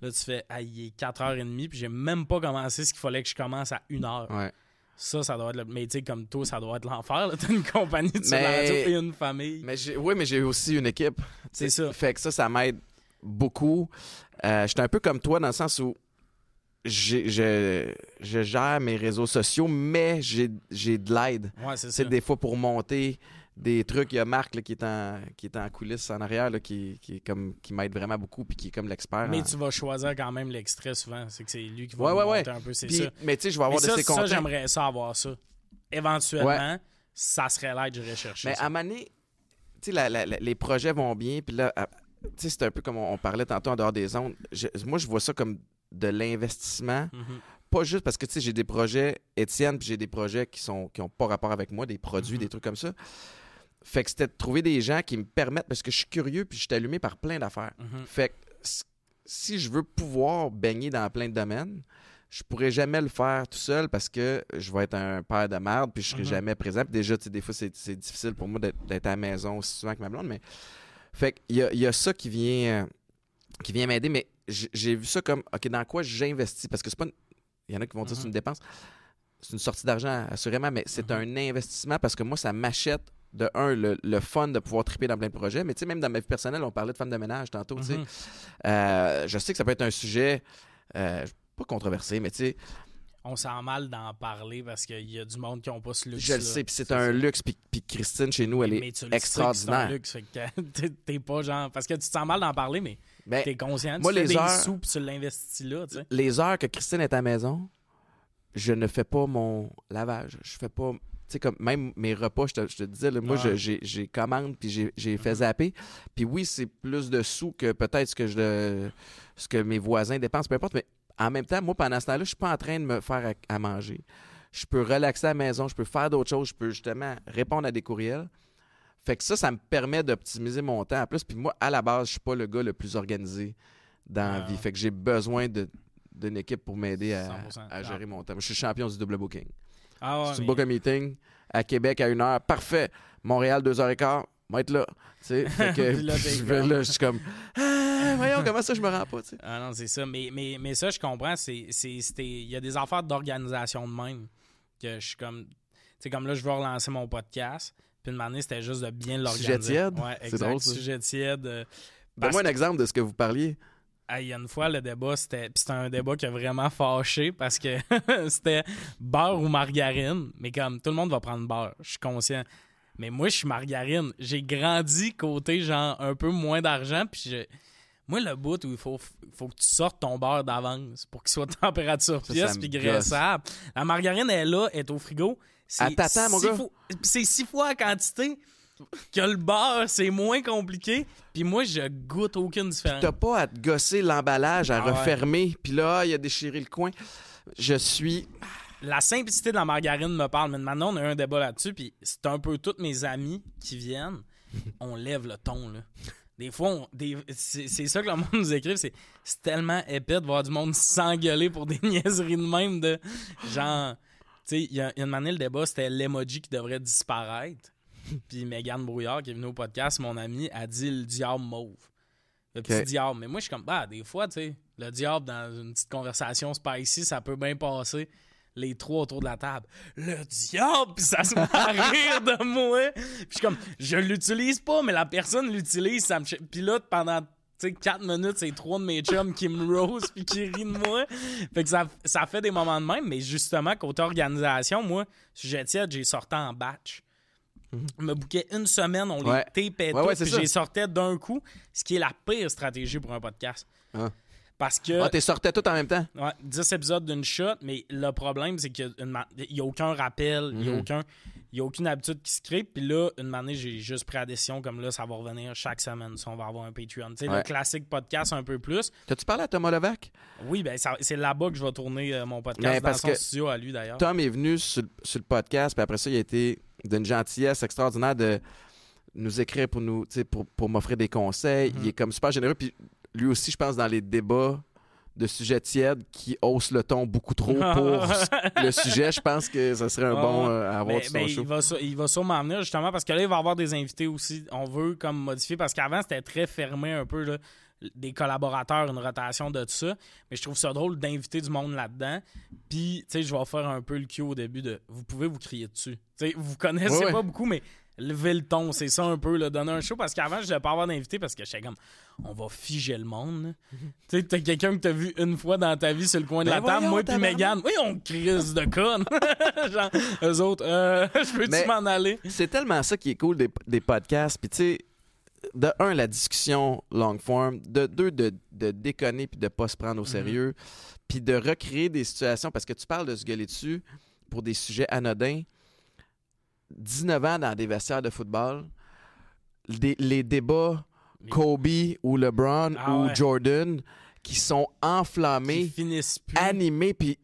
là, tu fais, ah, il est 4h30, puis j'ai même pas commencé ce qu'il fallait que je commence à 1h. Ouais. Ça, ça doit être le. Mais tu sais, comme toi, ça doit être l'enfer. T'as une compagnie, tu Mais- une famille. Mais j'ai, oui, mais j'ai aussi une équipe. C'est ça. Fait que ça, ça m'aide beaucoup. Euh, J'étais un peu comme toi dans le sens où je, je gère mes réseaux sociaux, mais j'ai j'ai de l'aide. Ouais, c'est ça. des fois pour monter des trucs, il y a Marc là, qui, est en, qui est en coulisses en arrière, là, qui, qui, est comme, qui m'aide vraiment beaucoup, puis qui est comme l'expert. Mais en- tu vas choisir quand même l'extrait souvent. C'est que c'est lui qui va Ouais, ouais, monter ouais. un peu, c'est ça. Mais tu sais, je vais avoir Mais de ça, ça, contacts. j'aimerais ça avoir ça. Éventuellement, ça serait l'aide, j'irais chercher. Mais ça. à Mané, tu sais, les projets vont bien, puis là, à- tu sais, c'est un peu comme on, on parlait tantôt en dehors des ondes. Je- moi, je vois ça comme de l'investissement. Mhm. Pas juste parce que, tu sais, j'ai des projets Étienne, puis j'ai des projets qui sont qui ont pas rapport avec moi, des produits, Mhm. des trucs comme ça. Fait que c'était de trouver des gens qui me permettent, parce que je suis curieux, puis je suis allumé par plein d'affaires. Mhm. Fait que si je veux pouvoir baigner dans plein de domaines, je pourrais jamais le faire tout seul parce que je vais être un père de merde puis je serai jamais présent. Puis déjà, tu sais, des fois, c'est difficile pour moi d'être à la maison aussi souvent que ma blonde. Mais fait qu'il y a, il y a ça qui vient, euh, qui vient m'aider. Mais j'ai vu ça comme, OK, dans quoi j'investis? Parce que c'est pas une- Il y en a qui vont dire que c'est Mhm. une dépense. C'est une sortie d'argent, assurément, mais c'est Mhm. un investissement parce que moi, ça m'achète de un, le, le fun de pouvoir triper dans plein de projets. Mais tu sais, même dans ma vie personnelle, on parlait de femme de ménage tantôt, tu sais. Mhm. Euh, je sais que ça peut être un sujet euh, pas controversé, mais tu sais, On sent mal d'en parler parce qu'il y a du monde qui n'a pas ce luxe. je le sais, puis c'est un luxe, puis puis Christine chez nous, elle est mais tu le extraordinaire. C'est un luxe, fait que t'es- t'es pas genre. Parce que tu te sens mal d'en parler, mais Ben, T'es conscient, moi, tu fais les des heures- sous puis tu l'investis là, tu sais. les heures que Christine est à la maison, je ne fais pas mon lavage. Je fais pas. Tu sais, comme même mes repas, je te, je te disais, là, moi, Ouais. j'ai commande puis j'ai- fait zapper. Puis oui, c'est plus de sous que peut-être ce que je ce que mes voisins dépensent, peu importe. Mais en même temps, moi, pendant ce temps-là, je suis pas en train de me faire à, à manger. Je peux relaxer à la maison, je peux faire d'autres choses, je peux justement répondre à des courriels. Fait que ça, ça me permet d'optimiser mon temps en plus. Puis moi, à la base, je suis pas le gars le plus organisé dans la Ah vie. Fait que j'ai besoin d'une équipe pour m'aider à, 100%. à gérer Ah. mon temps. Je suis champion du double booking. Ah ouais, si tu me mais- book un meeting à Québec à une heure, parfait. Montréal, deux heures et quart, moi être là. Fait que là, je vais là, je suis comme, ah, voyons, comment ça, je me rends pas. Ah non, c'est ça. Mais, mais, mais ça, je comprends. Il y a des affaires d'organisation de même que je suis comme. Tu sais, comme là, je veux relancer mon podcast. Puis une année, c'était juste de bien l'organiser. Sujet tiède? Ouais, exact. drôle, ça. Sujet tiède. euh, Donne-moi un exemple de ce que vous parliez. Ah, Il y a une fois, le débat, c'était puis c'était un débat qui a vraiment fâché parce que c'était beurre ou margarine. Mais comme tout le monde va prendre beurre, je suis conscient. Mais moi, je suis margarine. J'ai grandi côté, genre, un peu moins d'argent. Puis je- moi, le bout où il faut, faut que tu sortes ton beurre d'avance pour qu'il soit température pièce puis graissable. La margarine est là, est au frigo. C'est six gars. fois- C'est six fois la quantité que le beurre, c'est moins compliqué. Puis moi, je goûte aucune différence. T'as pas à te gosser l'emballage, à Ah refermer, puis là, il a déchiré le coin. Je suis. la simplicité de la margarine me parle, mais maintenant on a eu un débat là-dessus, puis c'est un peu tous mes amis qui viennent, on lève le ton là. Des fois, c'est ça que le monde nous écrit, c'est c'est tellement épais de voir du monde s'engueuler pour des niaiseries de même de genre, sais, il y, a il y a une année le débat c'était l'emoji qui devrait disparaître. Puis Megan Brouillard qui est venue au podcast, mon ami, a dit le diable mauve. Le petit diable. Mais moi, je suis comme, bah, des fois, tu sais, le diable dans une petite conversation spicy, ça peut bien passer les trois autour de la table. Le diable! Puis ça se met à rire de moi. Puis je suis comme, je l'utilise pas, mais la personne l'utilise. Ça me... Puis là, pendant, tu sais, quatre minutes, c'est trois de mes chums qui me rose puis qui rient de moi. Fait que ça, ça fait des moments de même. Mais justement, côté organisation, moi, sujet tiède, j'ai sorti en batch. Je me bouquais une semaine, on Ouais. les tapait Ouais, puis j'ai sortais d'un coup, ce qui est la pire stratégie pour un podcast. Ah. Parce que Ah, t'es sortais tout en même temps? Ouais, 10 épisodes d'une shot, mais le problème, c'est qu'il n'y a aucun rappel, il n'y a, Mhm. aucun, il y a aucune habitude qui se crée. Puis là, une année, j'ai juste pris la décision comme là, ça va revenir chaque semaine si on va avoir un Patreon. Tu sais, Ouais. le classique podcast un peu plus. T'as-tu parlé à Thomas Levac? Oui, ben c'est là-bas que je vais tourner euh, mon podcast, Mais dans parce son que studio à lui d'ailleurs. Tom est venu sur, le- sur le podcast, puis après ça, il a été d'une gentillesse extraordinaire de nous écrire pour nous, pour, pour m'offrir des conseils. Mhm. Il est comme super généreux. Puis lui aussi, je pense, dans les débats de sujets tièdes qui haussent le ton beaucoup trop pour le sujet, je pense que ça serait un bon euh, à avoir Mais- mais show. il, va, sû- il va sûrement venir justement parce que là, il va y avoir des invités aussi. On veut comme modifier parce qu'avant, c'était très fermé un peu. Là, des collaborateurs, une rotation de tout ça. Mais je trouve ça drôle d'inviter du monde là-dedans. Puis, tu sais, je vais faire un peu le cue au début de vous pouvez vous crier dessus. Tu sais, vous connaissez pas beaucoup, mais lever le ton, c'est ça un peu, là, donner un show. Parce qu'avant, je devais pas avoir d'invité parce que j'étais comme on va figer le monde. Tu sais, t'as quelqu'un que t'as vu une fois dans ta vie sur le coin de Ben la table, moi puis. Megan. Oui, on crise de conne. Genre, eux autres, euh, je peux-tu Mais- m'en aller? C'est tellement ça qui est cool des, des podcasts. Puis tu sais, de un, la discussion long form. De deux, de, de déconner puis de pas se prendre au sérieux. Puis de recréer des situations. Parce que tu parles de se gueuler dessus pour des sujets anodins. 19 ans dans des vestiaires de football. Les débats Kobe ou LeBron Ah ou ouais. Jordan qui sont enflammés, animés. Puis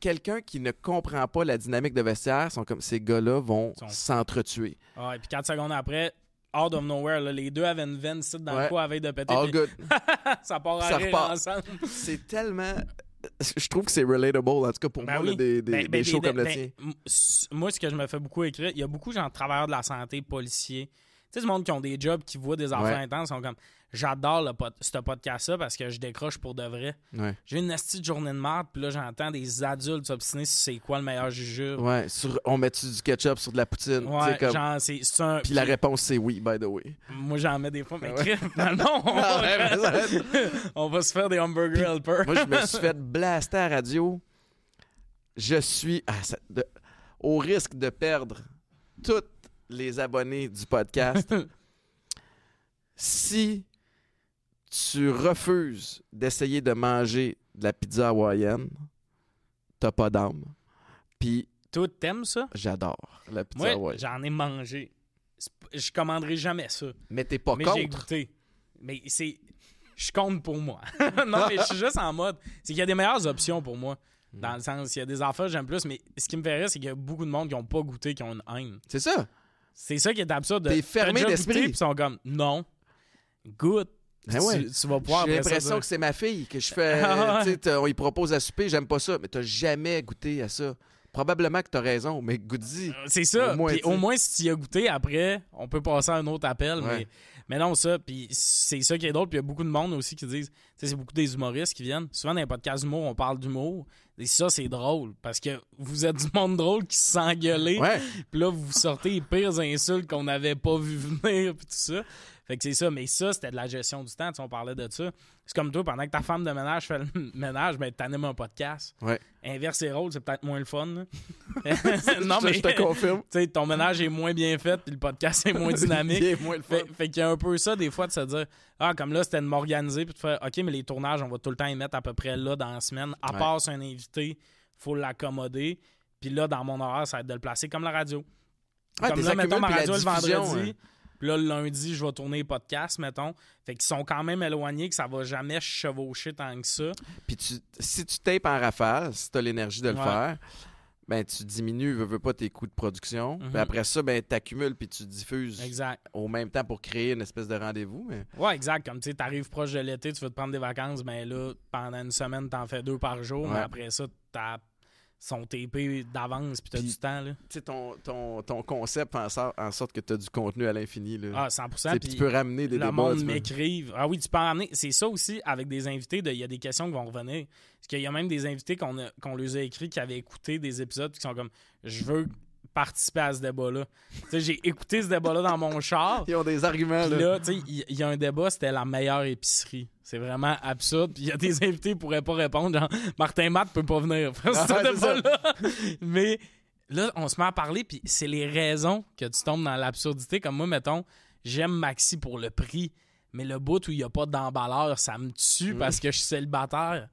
quelqu'un qui ne comprend pas la dynamique de vestiaire, sont comme ces gars-là vont Sont- s'entretuer. Ouais, puis 4 secondes après, out of nowhere, là, les deux avaient une veine dans Ouais. le cou à veille de péter. All puis good. ça part à rire ensemble. C'est tellement. Je trouve que c'est relatable, en tout cas pour Ben moi, oui. là, des, des, Ben, des ben, shows comme le tien. Moi, ce que je me fais beaucoup écrire, il y a beaucoup de travailleurs de la santé, policiers. Tu sais, du monde qui ont des jobs, qui voient des enfants Ouais. intenses, sont comme j'adore le ce podcast-là parce que je décroche pour de vrai. Ouais. J'ai une nasty de journée de merde, puis là, j'entends des adultes s'obstiner sur c'est quoi le meilleur jujube. Ouais, sur- on met-tu du ketchup sur de la poutine? Ouais, comme- genre, c'est un. Puis la réponse, c'est oui, by the way. Moi, j'en mets des fois, mais Ah ouais. crème, finalement, on, Ah va, on va se faire des hamburger helper. Moi, je me suis fait blaster à radio. Je suis, ah, ça- de- au risque de perdre tous les abonnés du podcast. si tu refuses d'essayer de manger de la pizza hawaïenne, t'as pas d'âme. Puis Toi, t'aimes ça? j'adore la pizza Moi, hawaïenne. j'en ai mangé. Je commanderai jamais ça. Mais t'es pas mais j'ai goûté. Mais c'est. Je compte pour moi. non, mais je suis juste en mode. C'est qu'il y a des meilleures options pour moi. Dans le sens, il y a des affaires que j'aime plus, mais ce qui me rire, c'est qu'il y a beaucoup de monde qui n'ont pas goûté, qui ont une haine. C'est ça. C'est ça qui est absurde. T'es fermé d'esprit. ils sont comme, non, goûte. Ben ouais. tu, tu vas pouvoir J'ai l'impression que c'est ma fille que je fais. Ah on lui propose à souper, j'aime pas ça, mais t'as jamais goûté à ça. Probablement que t'as raison, mais goûte-y. C'est ça. Au moins, Puis au moins, si tu y as goûté après, on peut passer à un autre appel. Ouais. Mais, mais non, ça. Puis c'est ça qui est drôle. Puis il y a beaucoup de monde aussi qui disent. Tu sais, c'est beaucoup des humoristes qui viennent. Souvent, dans les podcasts d'humour, on parle d'humour. Et ça, c'est drôle. Parce que vous êtes du monde drôle qui se sent engueuler. Ouais. Puis là, vous sortez les pires insultes qu'on n'avait pas vu venir. Puis tout ça. Fait que c'est ça. Mais ça, c'était de la gestion du temps. Tu sais, on parlait de ça. C'est comme toi, pendant que ta femme de ménage fait le ménage, ben, t'animes un podcast. Ouais. Inverse les rôles, c'est peut-être moins le fun. non, mais je te confirme. tu sais, ton ménage est moins bien fait, puis le podcast est moins dynamique. Il est moins le fun. fait fait qu'il y a un peu ça, des fois, de se dire Ah, comme là, c'était de m'organiser, puis de faire OK, mais les tournages, on va tout le temps y mettre à peu près là dans la semaine. À Ouais. part un invité, faut l'accommoder. Puis là, dans mon horaire, ça va être de le placer comme la radio. Ouais, comme là, mettons, ma radio le vendredi. hein. Puis là, le lundi, je vais tourner les podcasts, mettons. Fait qu'ils sont quand même éloignés, que ça va jamais chevaucher tant que ça. Puis tu- si tu tapes en rafale, si tu as l'énergie de le Ouais. faire, ben tu diminues, veux, veux pas, tes coûts de production. Mhm. Puis après ça, ben tu accumules puis tu diffuses Exact. au même temps pour créer une espèce de rendez-vous. Mais... Ouais, exact. Comme tu sais, t'arrives proche de l'été, tu veux te prendre des vacances, ben là, pendant une semaine, t'en fais deux par jour, mais après ça, t'as son TP d'avance, puis t'as du temps, là. Tu sais, ton, ton, ton concept fait en sorte, en sorte que tu as du contenu à l'infini. là. Ah, Tu 100%. sais, puis tu peux ramener des le débats. monde m'écrive. Ah oui, tu peux en ramener. C'est ça aussi, avec des invités, de- il y a des questions qui vont revenir. Parce qu'il y a même des invités qu'on qu'on leur a écrit qui avaient écouté des épisodes, qui sont comme, je veux participer à ce débat-là. j'ai écouté ce débat-là dans mon char. Ils ont des arguments. Là. il y, a un débat, c'était la meilleure épicerie. C'est vraiment absurde. Il y a des invités qui pourraient pas répondre. Genre, Martin Matt peut pas venir faire Ah, ce débat-là. Mais là, on se met à parler, puis c'est les raisons que tu tombes dans l'absurdité. Comme moi, mettons, j'aime Maxi pour le prix, mais le bout où il n'y a pas d'emballeur, ça me Mm. tue parce que je suis célibataire.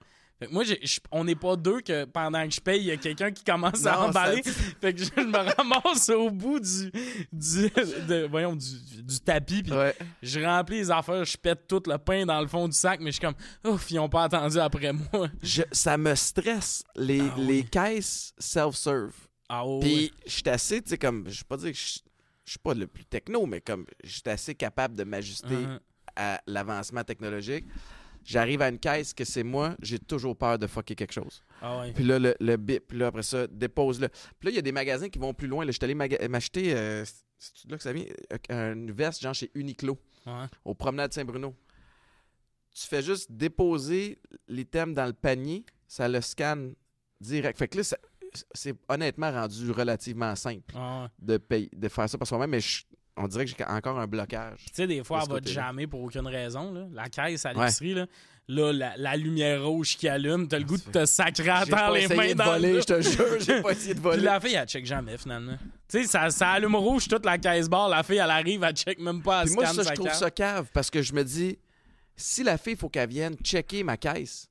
Moi, je- on n'est pas deux que pendant que je paye, il y a quelqu'un qui commence à emballer. ça- Fait que je me ramasse au bout du, du, de- voyons, du, du tapis. Puis Ouais. je remplis les affaires, je pète tout le pain dans le fond du sac, mais je suis comme, ouf, ils n'ont pas attendu après moi. Je- ça me stresse, les, Ah oui. caisses self-serve. Ah. Puis je suis assez, tu sais, comme, je vais pas dire que je je suis pas le plus techno, mais comme, je suis assez capable de m'ajuster Uh-huh. à l'avancement technologique. J'arrive à une caisse que c'est moi, j'ai toujours peur de fucker quelque chose. Ah ouais. Puis là, le, le bip, puis là, après ça, dépose-le. Puis là, il y a des magasins qui vont plus loin. Là, je suis allé m'acheter, euh, c'est là que ça vient, Euh, une veste, genre chez Uniqlo, Ouais. au promenade Saint-Bruno. Tu fais juste déposer l'item dans le panier, ça le scanne direct. Fait que là, ça- c'est honnêtement rendu relativement simple Ah ouais. de, de faire ça par soi-même, mais je- on dirait que j'ai encore un blocage. Tu sais, des fois, elle va te jammer pour aucune raison. Là. La caisse à Ouais. l'épicerie, là, là la, la lumière rouge qui allume, t'as le goût de te sacrer à terre les mains de dans voler, le je te jure, j'ai pas essayé de Puis voler. la fille, elle check jamais, finalement. Tu sais, ça, ça allume rouge toute la caisse barre. La fille, elle arrive, elle check même pas, Puis moi, ça, je trouve ça cave parce que je me dis, si la fille, il faut qu'elle vienne checker ma caisse,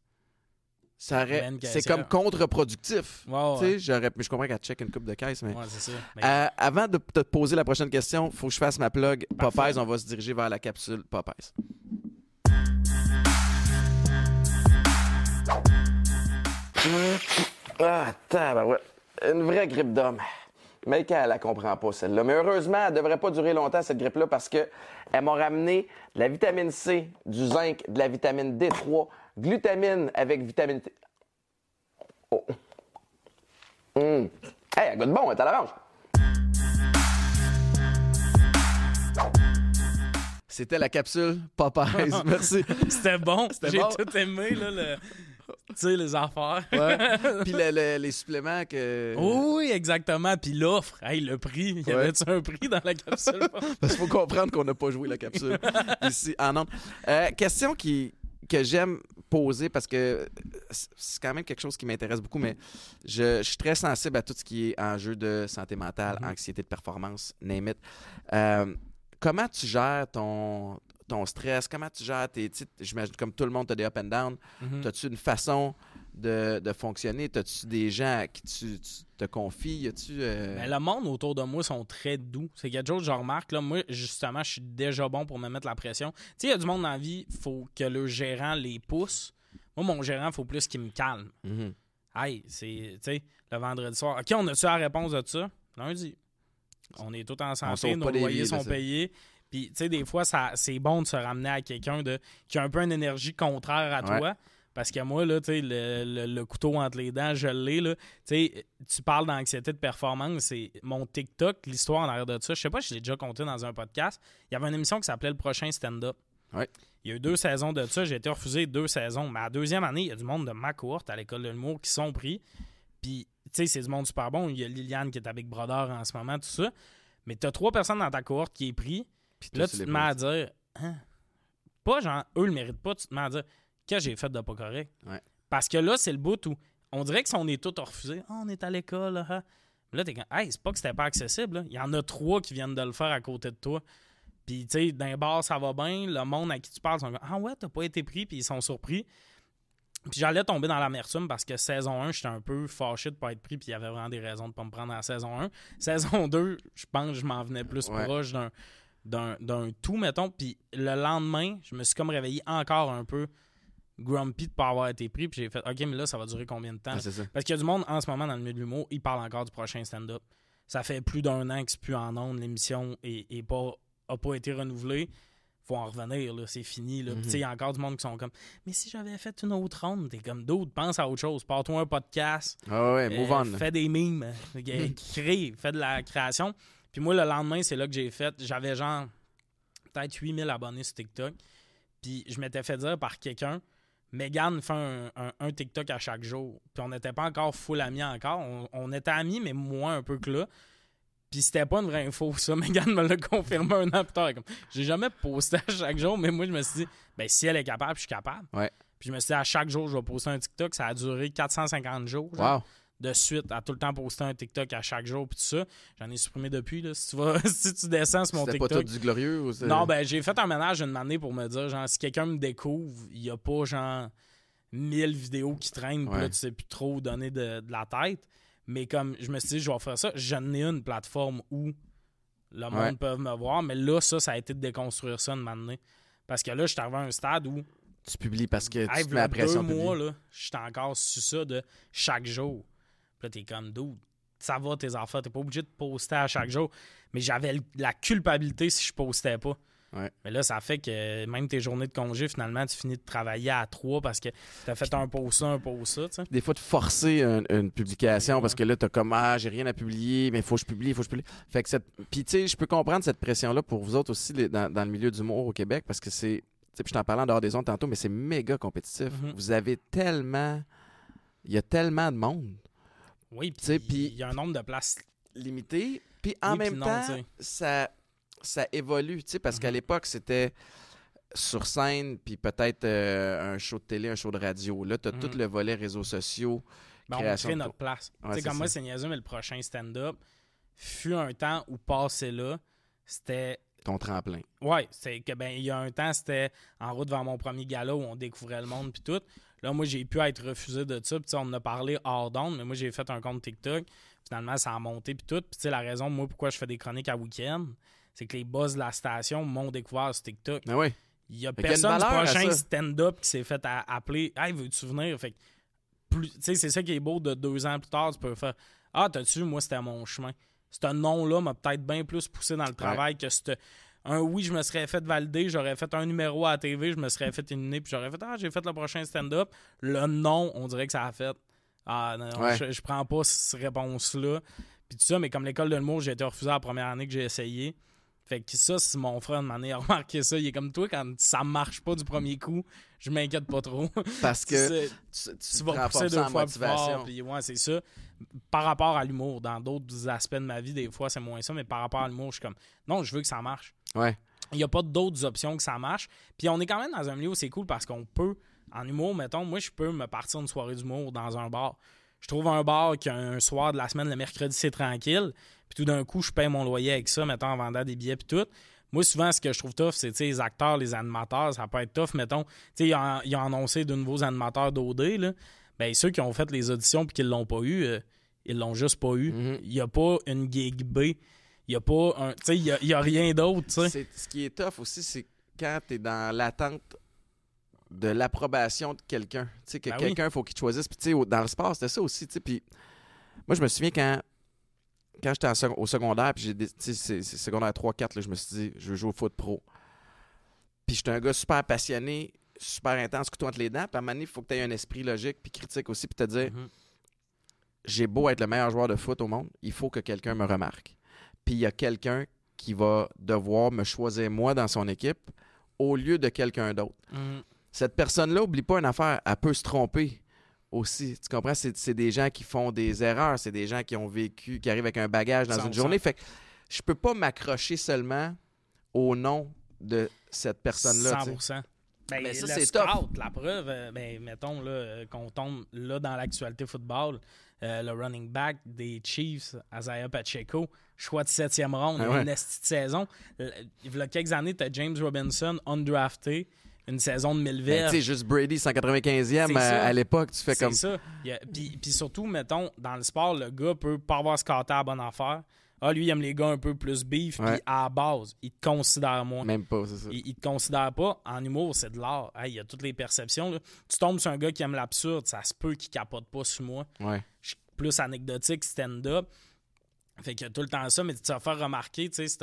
ça aurait- c'est comme contre-productif. Ouais, Tu ouais. sais, j'aurais- mais je comprends qu'elle check une coupe de caisse, mais. Ouais, c'est ça. Mais- Euh, avant de te poser la prochaine question, il faut que je fasse ma plug Parfait. Popeyes. On va se diriger vers la capsule Popeyes. Ah, tabarouette. Une vraie grippe d'homme. Mais qu'elle la comprend pas, celle-là. Mais heureusement, elle devrait pas durer longtemps, cette grippe-là, parce que elle m'a ramené de la vitamine C, du zinc, de la vitamine D3, glutamine avec vitamine T. Oh. Hum. Hey, elle goûte bon, elle est à l'orange. C'était la capsule Popeyes. Merci. C'était bon. C'était J'ai bon. tout aimé, là, le... tu sais, les affaires. Ouais. Puis le- le- les suppléments que. Oui, exactement. Puis l'offre, hey, le prix. Il y Ouais. avait-tu un prix dans la capsule? Parce qu'il faut comprendre qu'on n'a pas joué la capsule ici en. Euh, question qui, que j'aime poser parce que c'est c'est quand même quelque chose qui m'intéresse beaucoup, mais je, je suis très sensible à tout ce qui est enjeu de santé mentale, Mhm. anxiété de performance, name it. Euh, comment tu gères ton, ton stress? Comment tu gères tes. J'imagine comme tout le monde, tu as des up and down. Mhm. As-tu une façon de, de fonctionner? As-tu des gens à qui tu, tu te confies? As-tu. euh, Ben, le monde autour de moi sont très doux. C'est quelque chose que je remarque. Là, moi, justement, je suis déjà bon pour me mettre la pression. Tu sais, il y a du monde dans la vie, il faut que le gérant les pousse. Moi, mon gérant, il faut plus qu'il me calme. mhm. Hey, c'est, tu sais, le vendredi soir. OK, on a-tu la réponse de ça? Lundi. On est tous en santé, nos loyers sont payés. Puis, tu sais, des fois, c'est bon de se ramener à quelqu'un qui a un peu une énergie contraire à Ouais. toi. Parce que moi, là, le, le- le couteau entre les dents, je l'ai, là. Tu parles d'anxiété de performance. C'est mon TikTok, l'histoire en arrière de ça. Je sais pas si je l'ai déjà compté dans un podcast. Il y avait une émission qui s'appelait Le Prochain Stand-Up. Ouais. Il y a eu deux saisons de ça. J'ai été refusé deux saisons. Mais à la deuxième année, il y a du monde de ma cohorte à l'école de l'humour qui sont pris. Puis, tu sais, c'est du monde super bon. Il y a Liliane qui est Big Brother en ce moment, tout ça. Mais tu as trois personnes dans ta cohorte qui est pris. Puis Là, tu te mets à dire, hein? pas genre, eux le méritent pas, tu te mets à dire, que j'ai fait de pas correct? Ouais. Parce que là, c'est le bout où on dirait que si on est tous refusés, Ah, on est à l'école, là, hein. Mais là, t'es comme, hey, c'est pas que c'était pas accessible, là. il y en a trois qui viennent de le faire à côté de toi. Puis, tu sais, d'un bar, ça va bien, le monde à qui tu parles sont comme, ah ouais, t'as pas été pris, puis ils sont surpris. Puis j'allais tomber dans l'amertume parce que saison 1, j'étais un peu fâché de pas être pris, puis il y avait vraiment des raisons de pas me prendre en saison 1. Saison 2, je pense que je m'en venais plus Ouais. proche d'un, d'un, d'un tout, mettons. Puis le lendemain, je me suis comme réveillé encore un peu grumpy de pas avoir été pris, puis j'ai fait, OK, mais là, ça va durer combien de temps? Ah. Parce qu'il y a du monde en ce moment dans le milieu de l'humour, ils parlent encore du prochain stand-up. Ça fait plus d'un an que c'est plus en ondes, l'émission et pas, a pas été renouvelée. Faut en revenir, là, c'est fini. Là. Tu sais, Il y a encore du monde qui sont comme Mais si j'avais fait une autre ronde, t'es comme d'autres, pense à autre chose. Pars-toi un podcast, Ah ouais, move euh, on. fais des mimes, crée, fais de la création. Puis moi, le lendemain, c'est là que j'ai fait. J'avais genre peut-être 8000 abonnés sur TikTok. Puis je m'étais fait dire par quelqu'un Megan fait un, un- un TikTok à chaque jour. Puis on n'était pas encore full amis encore. On, on était amis, mais moins un peu que là. Puis c'était pas une vraie info, ça. Megan me l'a confirmé un an plus tard. J'ai jamais posté à chaque jour, mais moi, je me suis dit, ben si elle est capable, je suis capable. Ouais. Puis je me suis dit, à chaque jour, je vais poster un TikTok. Ça a duré 450 jours. Wow. De suite à tout le temps poster un TikTok à chaque jour puis tout ça. J'en ai supprimé depuis là. Si tu vas si tu descends sur mon C'était pas TikTok. tout du glorieux ou Non, ben j'ai fait un ménage une année pour me dire genre si quelqu'un me découvre, il y a pas genre 1000 vidéos qui traînent, puis là tu sais plus trop donner de, de la tête. Mais comme je me suis dit je vais faire ça, j'en ai une plateforme où le monde Ouais. peut me voir, mais là ça ça a été de déconstruire ça une année. Parce que là, je suis arrivé à un stade où Tu publies parce que tu Hey, te mets la pression. deux mois, là, j'étais encore sur ça de chaque jour. Puis là, t'es comme, dude, ça va tes affaires, t'es pas obligé de poster à chaque jour. Mais j'avais la culpabilité si je postais pas. Ouais. Mais là, ça fait que même tes journées de congé, finalement, tu finis de travailler à trois parce que t'as fait un post ça, un post ça. Des fois, de forcer un- une publication parce que là, t'as comme Ah, j'ai rien à publier, mais il faut que je publie, il faut que je publie. Fait que cette. Puis, tu sais, je peux comprendre cette pression-là pour vous autres aussi les- dans, dans le milieu d'humour au Québec parce que c'est. Tu sais, je t'en parlais en dehors des ondes tantôt, mais c'est méga compétitif. Mhm. Vous avez tellement. Il y a tellement de monde Oui, puis il y a un nombre de places. limité. Puis en Oui, même non, temps, ça, ça évolue, tu sais, parce qu'à Mhm. l'époque, c'était sur scène, puis peut-être euh, un show de télé, un show de radio. Là, tu as Mhm. tout le volet réseaux sociaux. Ben, on crée notre place. Ouais, tu sais, c'est comme moi, c'est niaiseux, mais le prochain stand-up fut un temps où passer là, c'était Ton tremplin. Ouais, c'est que ben il y a un temps c'était en route vers mon premier gala où on découvrait le monde puis tout. Là moi j'ai pu être refusé de ça, puis on en a parlé hors d'onde, mais moi j'ai fait un compte TikTok. Finalement ça a monté puis tout. Puis tu sais la raison moi pourquoi je fais des chroniques à week-end, c'est que les boss de la station m'ont découvert sur TikTok. Oui. Il y a Fait personne du prochain stand-up qui s'est fait à- appeler Hey, veux-tu venir? Fait c'est ça qui est beau de deux ans plus tard, tu peux faire Ah, t'as-tu, moi, c'était mon chemin. Ce nom-là m'a peut-être bien plus poussé dans le travail que ce un oui, je me serais fait valider, j'aurais fait un numéro à la TV, je me serais fait éliminer, puis j'aurais fait Ah, j'ai fait le prochain stand-up. Le nom, on dirait que ça a fait Ah, non, non, Ouais. je, je prends pas cette réponse-là. Puis tout ça, mais comme l'école de l'humour, j'ai été refusé la première année que j'ai essayé. Fait que ça, c'est mon frère, de manière a remarqué ça. Il est comme toi, quand ça marche pas du premier coup, je m'inquiète pas trop. Parce que tu, tu tu vas pousser deux fois plus fort. Puis ouais, c'est ça. Par rapport à l'humour, dans d'autres aspects de ma vie, des fois, c'est moins ça. Mais par rapport à l'humour, je suis comme, non, je veux que ça marche. Ouais. Il n'y a pas d'autres options que ça marche. Puis on est quand même dans un milieu où c'est cool parce qu'on peut, en humour, mettons, moi, je peux me partir une soirée d'humour dans un bar. Je trouve un bar qui a un soir de la semaine, le mercredi, c'est tranquille. Puis tout d'un coup, je paye mon loyer avec ça, mettons, en vendant des billets puis tout. Moi, souvent, ce que je trouve tough, c'est tu sais, les acteurs, les animateurs, ça peut être tough. Mettons, tu sais, ils ont, ils ont annoncé de nouveaux animateurs d'OD. Là. Ben, ceux qui ont fait les auditions et qui ne l'ont pas eu, euh, ils l'ont juste pas eu. Mhm. Il n'y a pas une gig B. Il n'y a pas un. Tu sais, il a, il y a rien d'autre, tu sais. C'est- Ce qui est tough aussi, c'est quand tu es dans l'attente de l'approbation de quelqu'un. Tu sais, que Ben oui. quelqu'un, faut qu'il te choisisse. Puis, tu sais, dans le sport, c'était ça aussi. Tu sais, puis, moi, je me souviens quand, quand j'étais au secondaire, puis j'ai secondaire 3-4, là, je me suis dit, je veux jouer au foot pro. Puis, j'étais un gars super passionné, super intense, couteau entre les dents. Puis, à un moment donné, il faut que tu aies un esprit logique, puis critique aussi, puis te dire, Mhm. j'ai beau être le meilleur joueur de foot au monde, il faut que quelqu'un me remarque. Puis il y a quelqu'un qui va devoir me choisir moi dans son équipe au lieu de quelqu'un d'autre. Mhm. Cette personne-là, oublie pas une affaire, elle peut se tromper aussi. Tu comprends? C'est c'est des gens qui font des erreurs, c'est des gens qui ont vécu, qui arrivent avec un bagage dans 100%. une journée. Fait que je peux pas m'accrocher seulement au nom de cette personne-là. tu sais. 100%. Ben, Mais ça, c'est scout, la preuve, euh, ben, mettons là, euh, qu'on tombe là dans l'actualité football, euh, le running back des Chiefs, Isaiah Pacheco, choix de septième ronde, Ah ouais. une esti de saison. Il y a quelques années, tu as James Robinson, undrafté, une saison de 1000 Ben, verges. tu sais, juste Brady, 195e C'est à, l'époque, tu fais comme. ça. Puis, surtout, mettons, dans le sport, le gars peut pas avoir scoté à la bonne affaire. Ah, lui, il aime les gars un peu plus beef, puis à la base, il te considère moins. Même pas, c'est ça. Il, il te considère pas. En humour, c'est de l'art. Hey, il y a toutes les perceptions. là. Tu tombes sur un gars qui aime l'absurde, ça se peut qu'il capote pas sur moi. Ouais. Je suis plus anecdotique, stand-up. Fait que tout le temps ça, mais tu te faire remarquer, tu sais,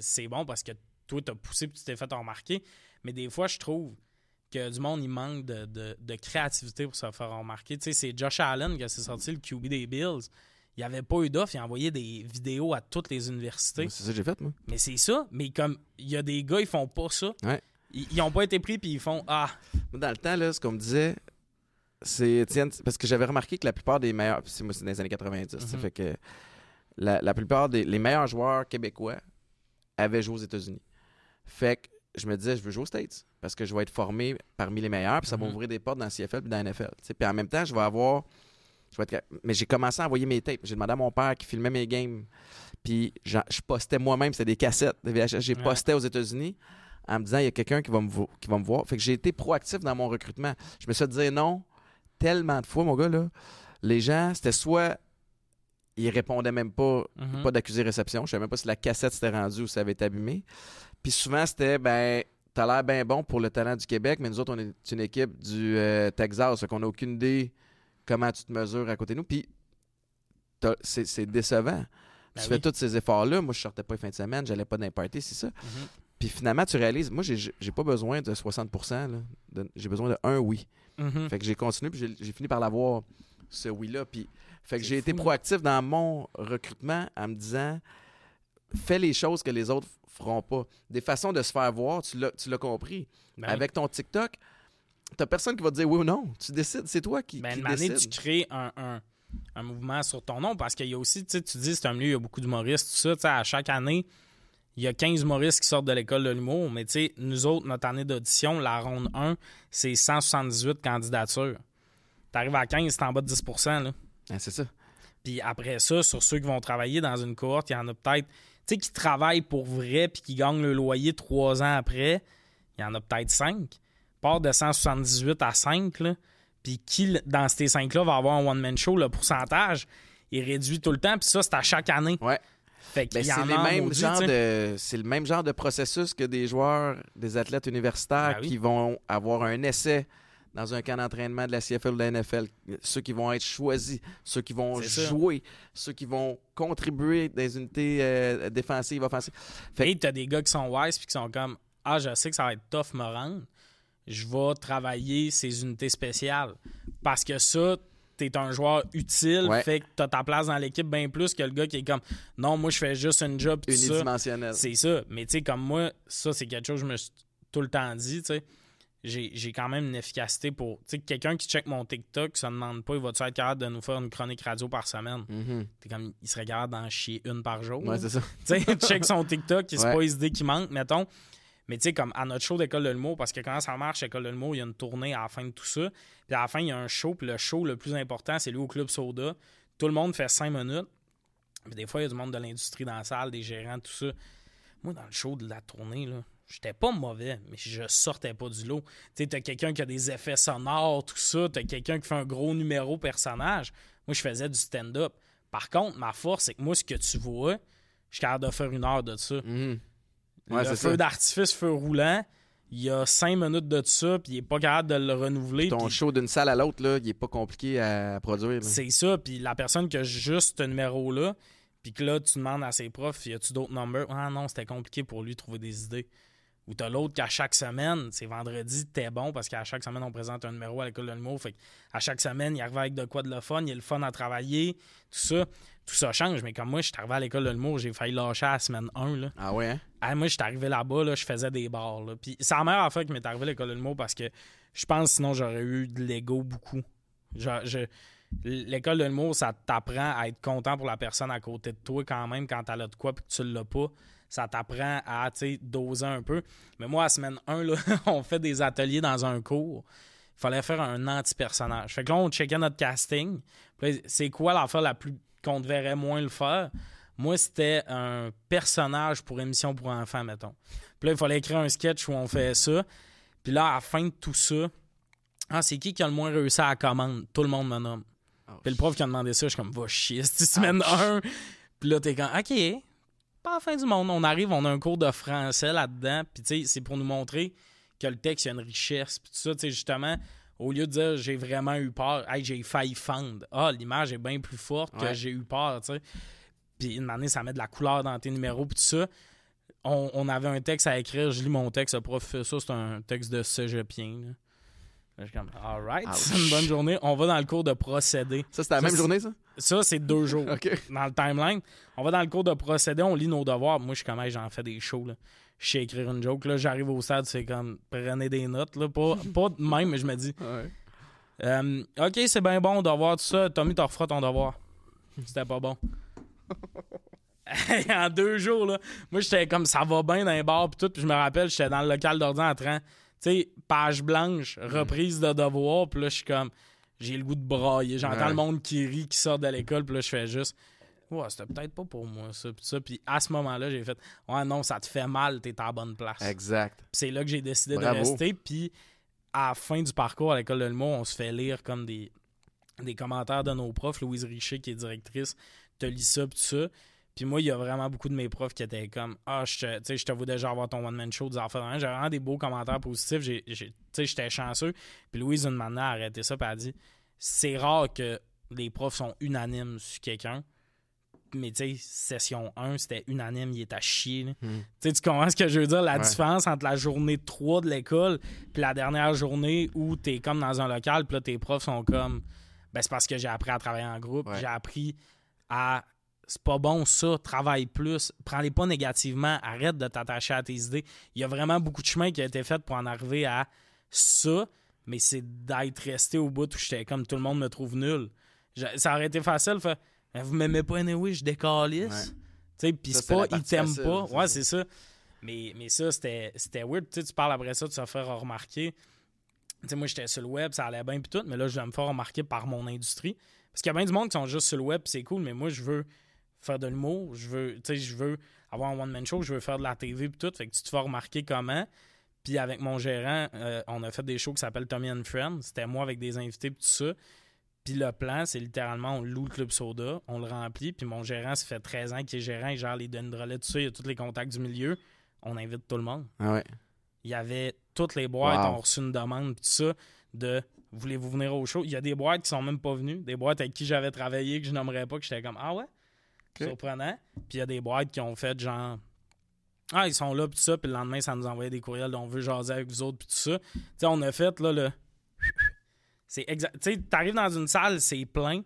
c'est bon parce que toi, t'as poussé et tu t'es fait remarquer. Mais des fois, je trouve que du monde, il manque de, de- de créativité pour se faire remarquer. Tu sais, c'est Josh Allen qui s'est sorti le QB des Bills. Il n'y avait pas eu d'offre, il envoyait des vidéos à toutes les universités. C'est ça que j'ai fait, moi. Mais c'est ça. Mais comme il y a des gars, ils font pas ça. Ouais. Ils, ils ont pas été pris puis ils font Ah, Moi, Dans le temps, là, ce qu'on me disait, c'est parce que j'avais remarqué que la plupart des meilleurs, puis c'est- moi c'est dans les années 90, ça Mhm. fait que la, la plupart des les meilleurs joueurs québécois avaient joué aux États-Unis. Fait que je me disais, je veux jouer aux States parce que je vais être formé parmi les meilleurs, puis ça va Mhm. m'ouvrir des portes dans le CFL puis dans la NFL. Puis en même temps, je vais avoir. Je vais être... Mais j'ai commencé à envoyer mes tapes. J'ai demandé à mon père qui filmait mes games. Puis je postais moi-même, c'était des cassettes, des VHS. J'ai Ouais. posté aux États-Unis en me disant, il y a quelqu'un qui, va me qui va me voir. Fait que j'ai été proactif dans mon recrutement. Je me suis dire non tellement de fois, mon gars. Là. Les gens, c'était soit ils répondaient même pas, Mhm. pas d'accusé réception. Je savais même pas si la cassette s'était rendue ou si ça avait été abîmé. Puis souvent, c'était, ben, t'as l'air bien bon pour le talent du Québec, mais nous autres, on est une équipe du euh, Texas, fait qu'on n'a aucune idée comment tu te mesures à côté de nous. Puis c'est c'est décevant. Ben tu oui. fais tous ces efforts-là. Moi, je sortais pas les fins de semaine, j'allais pas dans les parties, c'est ça. Mhm. Puis finalement, tu réalises, moi, j'ai j'ai pas besoin de 60 là. De- J'ai besoin de un oui. Mhm. Fait que j'ai continué, puis j'ai- j'ai fini par l'avoir, ce oui-là. Puis, fait que j'ai été proactif dans mon recrutement en me disant fais les choses que les autres feront pas. Des façons de se faire voir, tu l'as compris. Ben, Avec ton TikTok, t'as personne qui va te dire oui ou non. Tu décides, c'est toi qui, ben, qui une année, tu crées un, un- un mouvement sur ton nom parce qu'il y a aussi, tu sais, tu dis, c'est un milieu, il y a beaucoup d'humoristes, tout ça. À chaque année, il y a 15 humoristes qui sortent de l'école de l'humour, mais tu sais, nous autres, notre année d'audition, la ronde 1, c'est 178 candidatures. T'arrives à 15, c'est en bas de 10 là. Ah, c'est ça. Puis après ça, sur ceux qui vont travailler dans une cohorte, il y en a peut-être, tu sais, qui travaillent pour vrai puis qui gagnent le loyer trois ans après, il y en a peut-être cinq. Part de 178 à 5, là. Puis qui, dans ces cinq-là, va avoir un one-man show, le pourcentage est réduit tout le temps. Puis ça, c'est à chaque année. Ouais. Fait Ben, en c'est a les en mêmes maudit, genres tu sais. de c'est le même genre de processus que des joueurs, des athlètes universitaires Ben oui. qui vont avoir un essai dans un camp d'entraînement de la CFL ou de la NFL, ceux qui vont être choisis, ceux qui vont ça. jouer, ceux qui vont contribuer des unités euh, défensives, offensives. Fait Et t'as des gars qui sont wise puis qui sont comme Ah, je sais que ça va être tough me rendre. Je vais travailler ces unités spéciales. Parce que ça, t'es un joueur utile, Ouais. fait que t'as ta place dans l'équipe bien plus que le gars qui est comme Non, moi je fais juste une job unidimensionnel. C'est ça. Mais tu sais, comme moi, ça, c'est quelque chose que je me suis tout le temps dit, tu sais. J'ai quand même une efficacité pour. Tu sais, quelqu'un qui check mon TikTok, ça ne demande pas, il va-tu être capable de nous faire une chronique radio par semaine? Mhm. T'es comme, il serait capable d'en chier une par jour. Ouais, c'est ça. Tu sais, check son TikTok, c'est Ouais. pas les idées qui manquent, mettons. Mais tu sais, comme à notre show d'école de l'humour, parce que quand ça marche, école de l'humour, il y a une tournée à la fin de tout ça. Puis à la fin, il y a un show, puis le show le plus important, c'est lui au Club Soda. Tout le monde fait cinq minutes. Puis des fois, il y a du monde de l'industrie dans la salle, des gérants, tout ça. Moi, dans le show de la tournée, là, j'étais pas mauvais, mais je sortais pas du lot. Tu sais, t'as quelqu'un qui a des effets sonores, tout ça, t'as quelqu'un qui fait un gros numéro personnage. Moi, je faisais du stand-up. Par contre, ma force, c'est que moi, ce que tu vois, je suis capable de faire une heure de ça. Mhm. le Ouais, feu d'artifice, feu roulant, il y a cinq minutes de ça, puis il est pas capable de le renouveler. Ton show d'une salle à l'autre, là, il est pas compliqué à produire. C'est ça, puis la personne qui a juste ce numéro-là, puis que là, tu demandes à ses profs, y a-tu d'autres numbers? Ah non, c'était compliqué pour lui de trouver des idées. Ou t'as l'autre qu'à chaque semaine, c'est vendredi, t'es bon, parce qu'à chaque semaine, on présente un numéro à l'école de l'humour. Fait à chaque semaine, il arrive avec de quoi de le fun, il y a le fun à travailler, tout ça. Tout ça change, mais comme moi, je suis arrivé à l'école de l'humour, j'ai failli lâcher à la semaine 1, là. Ah ouais, hein? Ah, moi, je suis arrivé là-bas, là, je faisais des bars. Là. Puis c'est la meilleure affaire qui m'est arrivée à l'école de l'humour parce que je pense sinon j'aurais eu de l'ego beaucoup. Je- L'école de l'humour, ça t'apprend à être content pour la personne à côté de toi quand même quand elle a de quoi puis que tu l'as pas. Ça t'apprend à doser un peu. Mais moi, à semaine 1, là, on fait des ateliers dans un cours. Il fallait faire un anti-personnage. Fait que là, on checkait notre casting. C'est quoi l'affaire la plus qu'on devrait moins le faire? Moi, c'était un personnage pour émission pour enfants, mettons. Puis là, il fallait écrire un sketch où on fait ça. Puis là, à la fin de tout ça, ah, c'est qui qui a le moins réussi à la commande? Tout le monde me nomme. Oh, Puis le prof qui a demandé ça, je suis comme, va chier, c'est semaine 1. Puis là, t'es comme, OK, pas la fin du monde. On arrive, on a un cours de français là-dedans. Puis tu sais, c'est pour nous montrer que le texte, il y a une richesse. Puis tout ça, tu sais, justement, au lieu de dire j'ai vraiment eu peur, hey, j'ai failli fendre. Ah, l'image est bien plus forte que j'ai eu peur, tu sais. Puis une année, ça met de la couleur dans tes numéros, puis tout ça. On, on avait un texte à écrire, je lis mon texte, le prof fait ça, c'est un texte de cégepien. Là. Je suis comme, alright, Ouch. c'est une bonne journée. On va dans le cours de procédé. Ça, c'était la Ça, même c'est- journée, ça? Ça, c'est deux jours dans le timeline. On va dans le cours de procédé, on lit nos devoirs. Moi, je suis comme, Hey, j'en fais des shows. Là. Je sais écrire une joke. Là, j'arrive au stade, c'est comme, prenez des notes. Là. Pas, pas de même, mais je me dis, Ouais. euh, OK, c'est bien bon, devoir, tout ça. Tommy, t'en referas ton devoir. C'était pas bon. en deux jours, là, moi, j'étais comme, ça va bien dans les bars, puis tout. Puis je me rappelle, j'étais dans le local d'ordinateur en train, tu sais, page blanche, reprise de devoir. Puis là, je suis comme, j'ai le goût de brailler. J'entends Ouais. le monde qui rit, qui sort de l'école. Puis là, je fais juste, ouais, c'était peut-être pas pour moi, ça. Puis ça. Puis à ce moment-là, j'ai fait, ouais, non, ça te fait mal, t'es à la bonne place. Exact. Puis c'est là que j'ai décidé Bravo. de rester. Puis à la fin du parcours à l'école de l'humour, on se fait lire comme des, des commentaires de nos profs. Louise Richer, qui est directrice, te lit ça, puis tout ça. Puis moi, il y a vraiment beaucoup de mes profs qui étaient comme Ah, je te, tu sais, je te vois déjà avoir ton one-man show, des même. J'avais vraiment des beaux commentaires positifs. J'ai, j'ai- tu sais, j'étais chanceux. Puis Louise, une manière, a arrêté ça, puis elle a dit C'est rare que les profs sont unanimes sur quelqu'un. Mais tu sais, session 1, c'était unanime, il est à chier. Hmm. Tu sais, tu comprends ce que je veux dire? La Ouais. différence entre la journée 3 de l'école puis la dernière journée où t'es comme dans un local, puis là, tes profs sont comme. Ben, c'est parce que j'ai appris à travailler en groupe. Ouais. J'ai appris à. C'est pas bon ça, travaille plus. Prends-les pas négativement, arrête de t'attacher à tes idées. Il y a vraiment beaucoup de chemin qui a été fait pour en arriver à ça, mais c'est d'être resté au bout où j'étais comme tout le monde me trouve nul. Je- ça aurait été facile, fait, vous m'aimez pas anyway, je décalisse. Ouais. Puis c'est pas, ils t'aiment pas. Ouais, c'est ça. Mais, mais ça, c'était weird. Tu sais, tu parles après ça, tu te faire remarquer. Tu sais, moi, j'étais sur le web, ça allait bien, puis tout, mais là, je vais me faire remarquer par mon industrie. Parce qu'il y a bien du monde qui sont juste sur le web, c'est cool, mais moi, je veux faire de l'humour, je veux, tu sais, je veux avoir un one-man show, je veux faire de la TV, puis tout. Fait que tu te fais remarquer comment. Puis avec mon gérant, euh, on a fait des shows qui s'appellent Tommy and Friends. C'était moi avec des invités, puis tout ça. Puis le plan, c'est littéralement, on loue le club soda, on le remplit, puis mon gérant, ça fait 13 ans qu'il est gérant, il gère les Dendrolets, tout ça, il a tous les contacts du milieu. On invite tout le monde. Ah ouais. Il y avait toutes les boîtes, Wow. on a reçu une demande, tout ça, de voulez-vous venir au show? Il y a des boîtes qui sont même pas venues, des boîtes avec qui j'avais travaillé, que je nommerais pas, que j'étais comme, ah ouais? Surprenant. Puis il y a des boîtes qui ont fait genre, ah, ils sont là, puis tout ça, puis le lendemain, ça nous envoyait des courriels, on veut jaser avec vous autres, puis tout ça. Tu sais, on a fait, là, le. C'est exact. Tu sais, t'arrives dans une salle, c'est plein.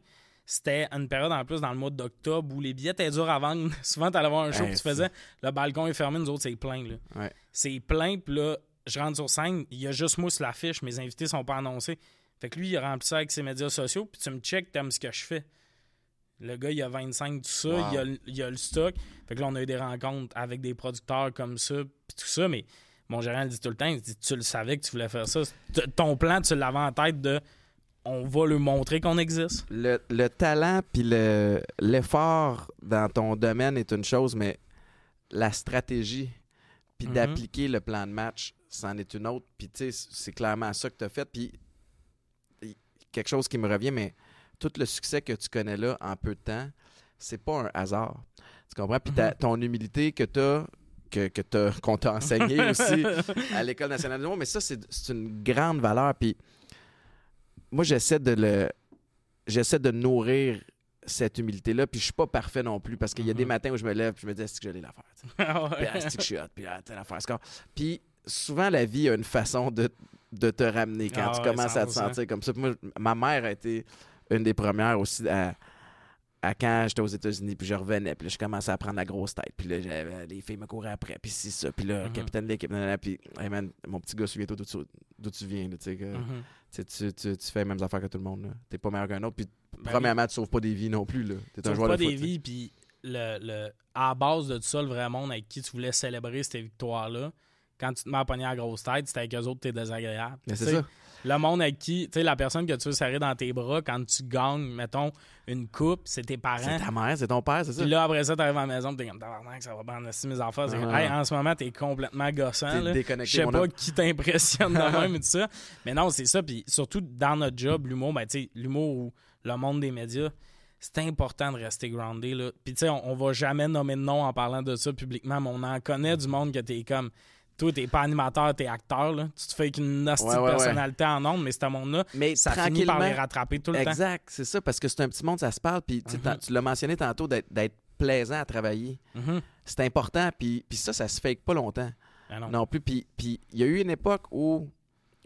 C'était une période en plus dans le mois d'octobre où les billets étaient durs à vendre. Souvent, t'allais voir un show, Hey, puis tu faisais le balcon est fermé, nous autres, c'est plein, là. Ouais. C'est plein, puis là, je rentre sur scène, il y a juste moi sur l'affiche, mes invités sont pas annoncés. Fait que lui, il a rempli ça avec ses médias sociaux, puis tu me check, t'aimes ce que je fais. Le gars, il a 25, tout ça, Wow. il, a, le- il a le stock. Fait que là, on a eu des rencontres avec des producteurs comme ça, puis tout ça, mais mon gérant le dit tout le temps, il dit, tu le savais que tu voulais faire ça. Ton plan, tu l'avais en tête de, on va lui montrer qu'on existe. Le, le talent puis le- l'effort dans ton domaine est une chose, mais la stratégie, puis Mhm. d'appliquer le plan de match, c'en est une autre. Puis, tu sais, c'est clairement ça que tu as fait. Puis, quelque chose qui me revient, mais tout le succès que tu connais là en peu de temps, c'est pas un hasard. Tu comprends? Puis, Mhm. ton humilité que tu as, que, que t'as- qu'on t'a enseigné aussi à l'École nationale de l'humour, mais ça, c'est c'est une grande valeur. Puis, moi, j'essaie de le. J'essaie de nourrir cette humilité-là, puis je suis pas parfait non plus, parce qu'il y a des Mhm. matins où je me lève, puis je me dis, est-ce que sais? Ah ouais. Puis, ah, c'est que je suis hot, puis ah. Puis, souvent, la vie a une façon de, de te ramener quand Ah tu ouais, commences à te 100%. sentir comme ça. Puis moi, ma mère a été une des premières aussi à, à quand j'étais aux États-Unis, puis je revenais, puis là, je commençais à prendre la grosse tête, puis là, j'avais- les filles me couraient après, puis c'est ça, puis là, Mhm. capitaine de l'équipe, puis, hey man, mon petit gars, souviens-toi d'où tu, d'où tu viens, là, que- Mhm. tu, tu, tu- tu fais les mêmes affaires que tout le monde. T'es pas meilleur qu'un autre, puis Ben premièrement, tu sauves pas des vies non plus, là. T'es un joueur pas de des vies, puis le, le, à la base de tout ça, le vrai monde avec qui tu voulais célébrer cette victoire-là, quand tu te mets à pogner à la grosse tête, c'est avec eux autres que t'es désagréable. Mais c'est ça. Le monde avec qui, tu sais, la personne que tu veux serrer dans tes bras quand tu gagnes, mettons, une coupe, c'est tes C'est parents. ta mère, c'est ton père, c'est ça. Puis là, après ça, t'arrives à la maison, t'es comme, tabarnak, ça va bien, si mes enfants. c'est Ah, comme, Hey, en ce moment, t'es complètement gossant. T'es là. Je déconnecté, sais pas homme. qui t'impressionne de même et tout ça. Mais non, c'est ça. Puis surtout dans notre job, l'humour, ben, tu sais, l'humour ou le monde des médias, c'est important de rester groundé. Là. Puis tu sais, on, on va jamais nommer de nom en parlant de ça publiquement, mais on en connaît du monde que t'es comme. Toi, t'es pas animateur, t'es acteur. Là. Tu te fais qu'une hostie Ouais, ouais, ouais. personnalité en ondes, mais ce monde-là, Mais ça finit par les rattraper tout le temps. Exact, c'est ça, parce que c'est un petit monde, ça se parle, puis tu Mhm. tu l'as mentionné tantôt, d'être plaisant à travailler. Mhm. C'est important, puis puis ça, ça se fake pas longtemps Ben non. non plus. Puis il y a eu une époque où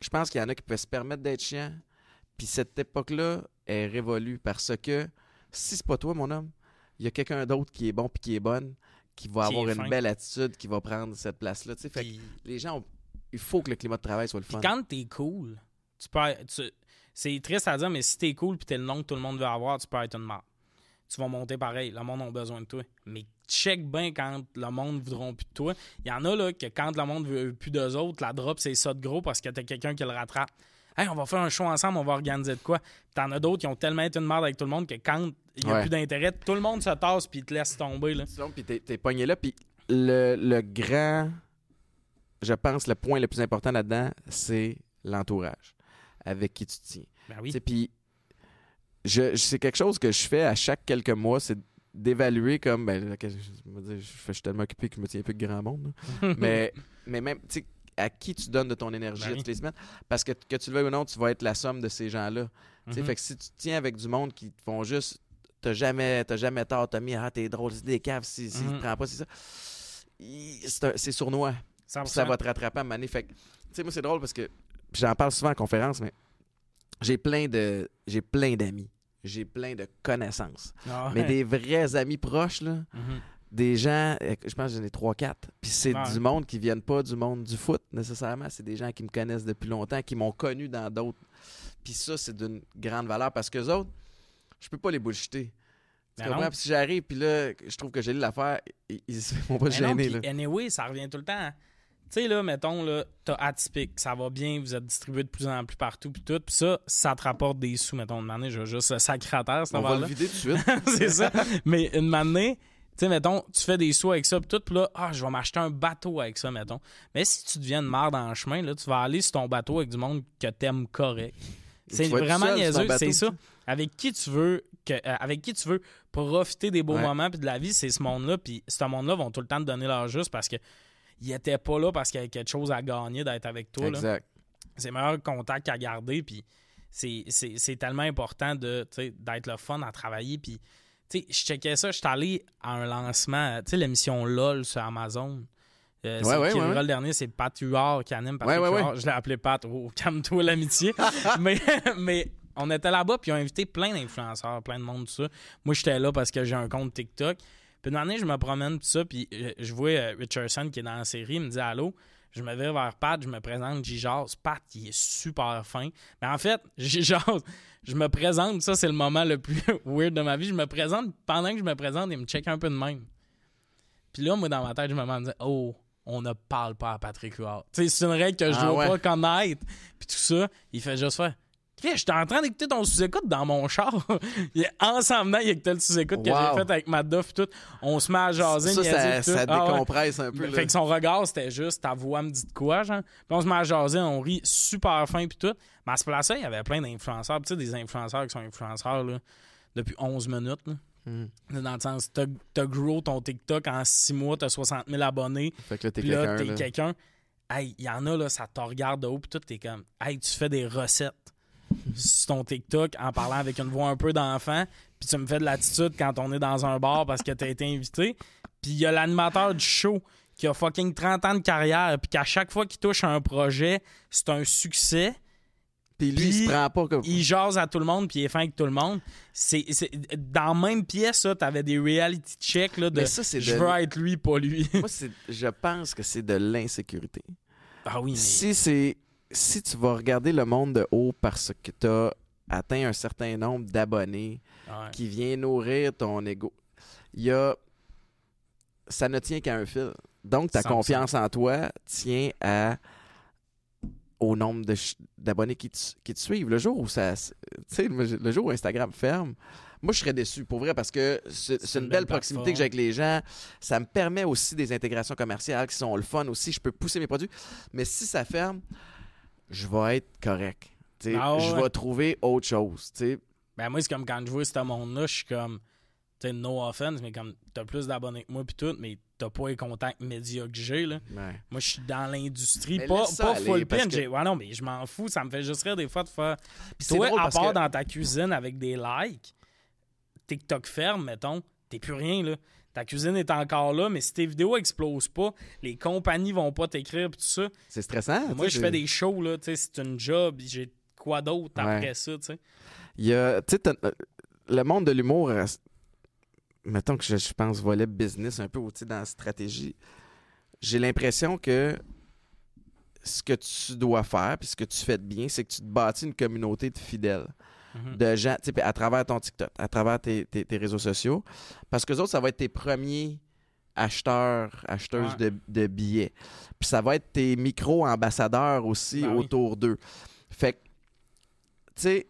je pense qu'il y en a qui pouvaient se permettre d'être chiants, puis cette époque-là est révolue parce que si c'est pas toi, mon homme, il y a quelqu'un d'autre qui est bon puis qui est bonne, qui va avoir une fin. belle attitude, qui va prendre cette place-là. tu sais. Fait que les gens, ont- il faut que le climat de travail soit le Puis fun. quand t'es cool, tu peux tu- c'est triste à dire, mais si t'es cool puis t'es le nom que tout le monde veut avoir, tu peux être une marque. Tu vas monter pareil. Le monde a besoin de toi. Mais check bien quand le monde ne voudront plus de toi. Il y en a là que quand le monde veut plus d'eux autres, la drop, c'est ça de gros parce que t'as quelqu'un qui le rattrape. Hey, on va faire un show ensemble, on va organiser de quoi. T'en as d'autres qui ont tellement été une merde avec tout le monde que quand il n'y a Ouais. plus d'intérêt, tout le monde se tasse puis te laisse tomber. Là. Puis t'es, t'es pogné là. Puis le, le grand, je pense, le point le plus important là-dedans, c'est l'entourage avec qui tu te tiens. Ben oui. Puis je, c'est quelque chose que je fais à chaque quelques mois, c'est d'évaluer comme, ben, que je, je je, suis tellement occupé que je me tiens plus de grand monde. là. mais, mais même, tu sais, à qui tu donnes de ton énergie Ben toutes les semaines. Parce que que tu le veuilles ou non, tu vas être la somme de ces gens-là. Mhm. Fait que si tu tiens avec du monde qui te font juste. T'as jamais, jamais tort, t'as mis, ah, t'es drôle, c'est des caves, si, si te prends pas, c'est ça. C'est sournois. 100%. Puis ça va te rattraper à. Fait que, tu sais, moi, c'est drôle parce que j'en parle souvent en conférence, mais j'ai plein de j'ai plein d'amis. J'ai plein de connaissances. Ah Mais ouais. des vrais amis proches, là, Mhm. Des gens, euh, je pense que j'en ai 3-4. Puis c'est Ouais. du monde qui viennent pas du monde du foot, nécessairement. C'est des gens qui me connaissent depuis longtemps, qui m'ont connu dans d'autres. Puis ça, c'est d'une grande valeur parce que autres, je peux pas les bullshiter. Ben comprends? Puis si j'arrive, puis là, je trouve que j'ai lu l'affaire, ils, ils vont pas se Mais non, gêner. puis là. anyway, ça revient tout le temps. Tu sais, là, mettons, là, t'as atypique, ça va bien, vous êtes distribué de plus en plus partout, puis tout, puis ça, ça te rapporte des sous, mettons, une année, je vais juste sacrer à terre, On va le vider tout de suite. c'est ça. Mais une année, tu sais, mettons, tu fais des sous avec ça, puis tout, puis là, ah, je vais m'acheter un bateau avec ça, mettons. Mais si tu deviens une marde en chemin, là, tu vas aller sur ton bateau avec du monde que t'aimes correct. C'est vraiment seul niaiseux, c'est ça. Avec qui tu veux que, euh, avec qui tu veux profiter des beaux Ouais. moments puis de la vie, c'est ce monde-là. Puis ce monde-là vont tout le temps te donner leur juste parce que ils étaient pas là parce qu'il y avait quelque chose à gagner d'être avec toi. Exact. C'est le meilleur contact à garder. Puis c'est, tellement important d'être le fun à travailler. Puis, sais, je checkais ça. Je suis allé à un lancement, tu sais, l'émission LOL sur Amazon. Euh, Ouais, ouais, le dernier, c'est Pat Huard qui anime. Patrick Huard. Je l'ai appelé Pat. Oh, calme-toi l'amitié. mais, mais on était là-bas, puis ils ont invité plein d'influenceurs, plein de monde, tout ça. Moi, j'étais là parce que j'ai un compte TikTok. Puis une année, je me promène, tout ça, puis euh, je vois euh, Richardson qui est dans la série, il me dit Allô. Je me vais vers Pat, je me présente, j'y jase. Pat, il est super fin. Mais en fait, j'y jase. Je me présente, ça, c'est le moment le plus weird de ma vie. Je me présente, pendant que je me présente, il me check un peu de même. Puis là, moi, dans ma tête, je me demande Oh, on ne parle pas à Patrick Huard. Tu sais, c'est une règle que je Ah dois ouais. pas connaître. Puis tout ça, il fait juste faire J'étais en train d'écouter ton sous-écoute dans mon char. il ensemble, il écoutait le sous-écoute que j'ai fait avec Matt Duff et tout. On se met à jaser. Ça, ça, tout. ça Ah ouais. décompresse un peu. là. Fait que son regard, c'était juste ta voix me dit de quoi, genre. Puis on se met à jaser, on rit super fin puis tout. Mais à ce place-là, il y avait plein d'influenceurs. Tu sais, des influenceurs qui sont influenceurs là, depuis 11 minutes. là. Hmm. Dans le sens, t'as grow ton TikTok en 6 mois, t'as 60 000 abonnés. Fait que là, t'es quelqu'un. Hey, il y en a, là, ça te regarde de haut, puis tout, t'es comme, hey, tu fais des recettes sur ton TikTok en parlant avec une voix un peu d'enfant, puis tu me fais de l'attitude quand on est dans un bar parce que t'as été invité. Puis il y a l'animateur du show qui a fucking 30 ans de carrière, puis qu'à chaque fois qu'il touche à un projet, c'est un succès. Puis lui, il se prend pas comme. Il jase à tout le monde, puis il est fin avec tout le monde. C'est, c'est- dans la même pièce, ça, t'avais des reality checks là, de Mais ça, c'est je de- veux être lui, pas lui. Moi, c'est- je pense que c'est de l'insécurité. ah oui, mais. Si c'est si tu vas regarder le monde de haut parce que tu as atteint un certain nombre d'abonnés Ouais. qui vient nourrir ton ego, il y a ça ne tient qu'à un fil. Donc ta 100%. confiance en toi tient à au nombre d'abonnés qui, te- qui te suivent. Le jour où ça le jour où Instagram ferme, moi je serais déçu pour vrai parce que c'est c'est une, belle proximité que j'ai avec les gens. Ça me permet aussi des intégrations commerciales qui sont le fun aussi. Je peux pousser mes produits. Mais si ça ferme, je vais être correct. Tu sais, Ah ouais. Je vais trouver autre chose. tu sais. Ben moi, c'est comme quand je vois ce monde-là, je suis comme, tu sais, no offense, mais comme, t'as plus d'abonnés que moi puis tout, mais t'as pas les contacts médias que j'ai, là. Ouais. Moi, je suis dans l'industrie, pas, pas aller, full pin. que- Ouais, non, mais je m'en fous, ça me fait juste rire des fois de faire... Puis Toi, drôle à part que- dans ta cuisine avec des likes, TikTok ferme, mettons, t'es plus rien, là. Ta cuisine est encore là, mais si tes vidéos explosent pas, les compagnies vont pas t'écrire tout ça. c'est stressant. Moi, je fais des shows, là, tu sais, c'est une job, j'ai quoi d'autre Ouais. après ça, tu sais. Il y a, tu sais, t'as- le monde de l'humour, euh, mettons que je, je pense volet business un peu ou, dans la stratégie, j'ai l'impression que ce que tu dois faire puis ce que tu fais de bien, c'est que tu te bâtis une communauté de fidèles. Mhm. de gens, tu sais, à travers ton TikTok, à travers tes, tes- tes réseaux sociaux. Parce que autres, ça va être tes premiers acheteurs, acheteuses Ouais. de, de billets. Puis ça va être tes micro-ambassadeurs aussi Ben oui. autour d'eux. Fait que, tu sais,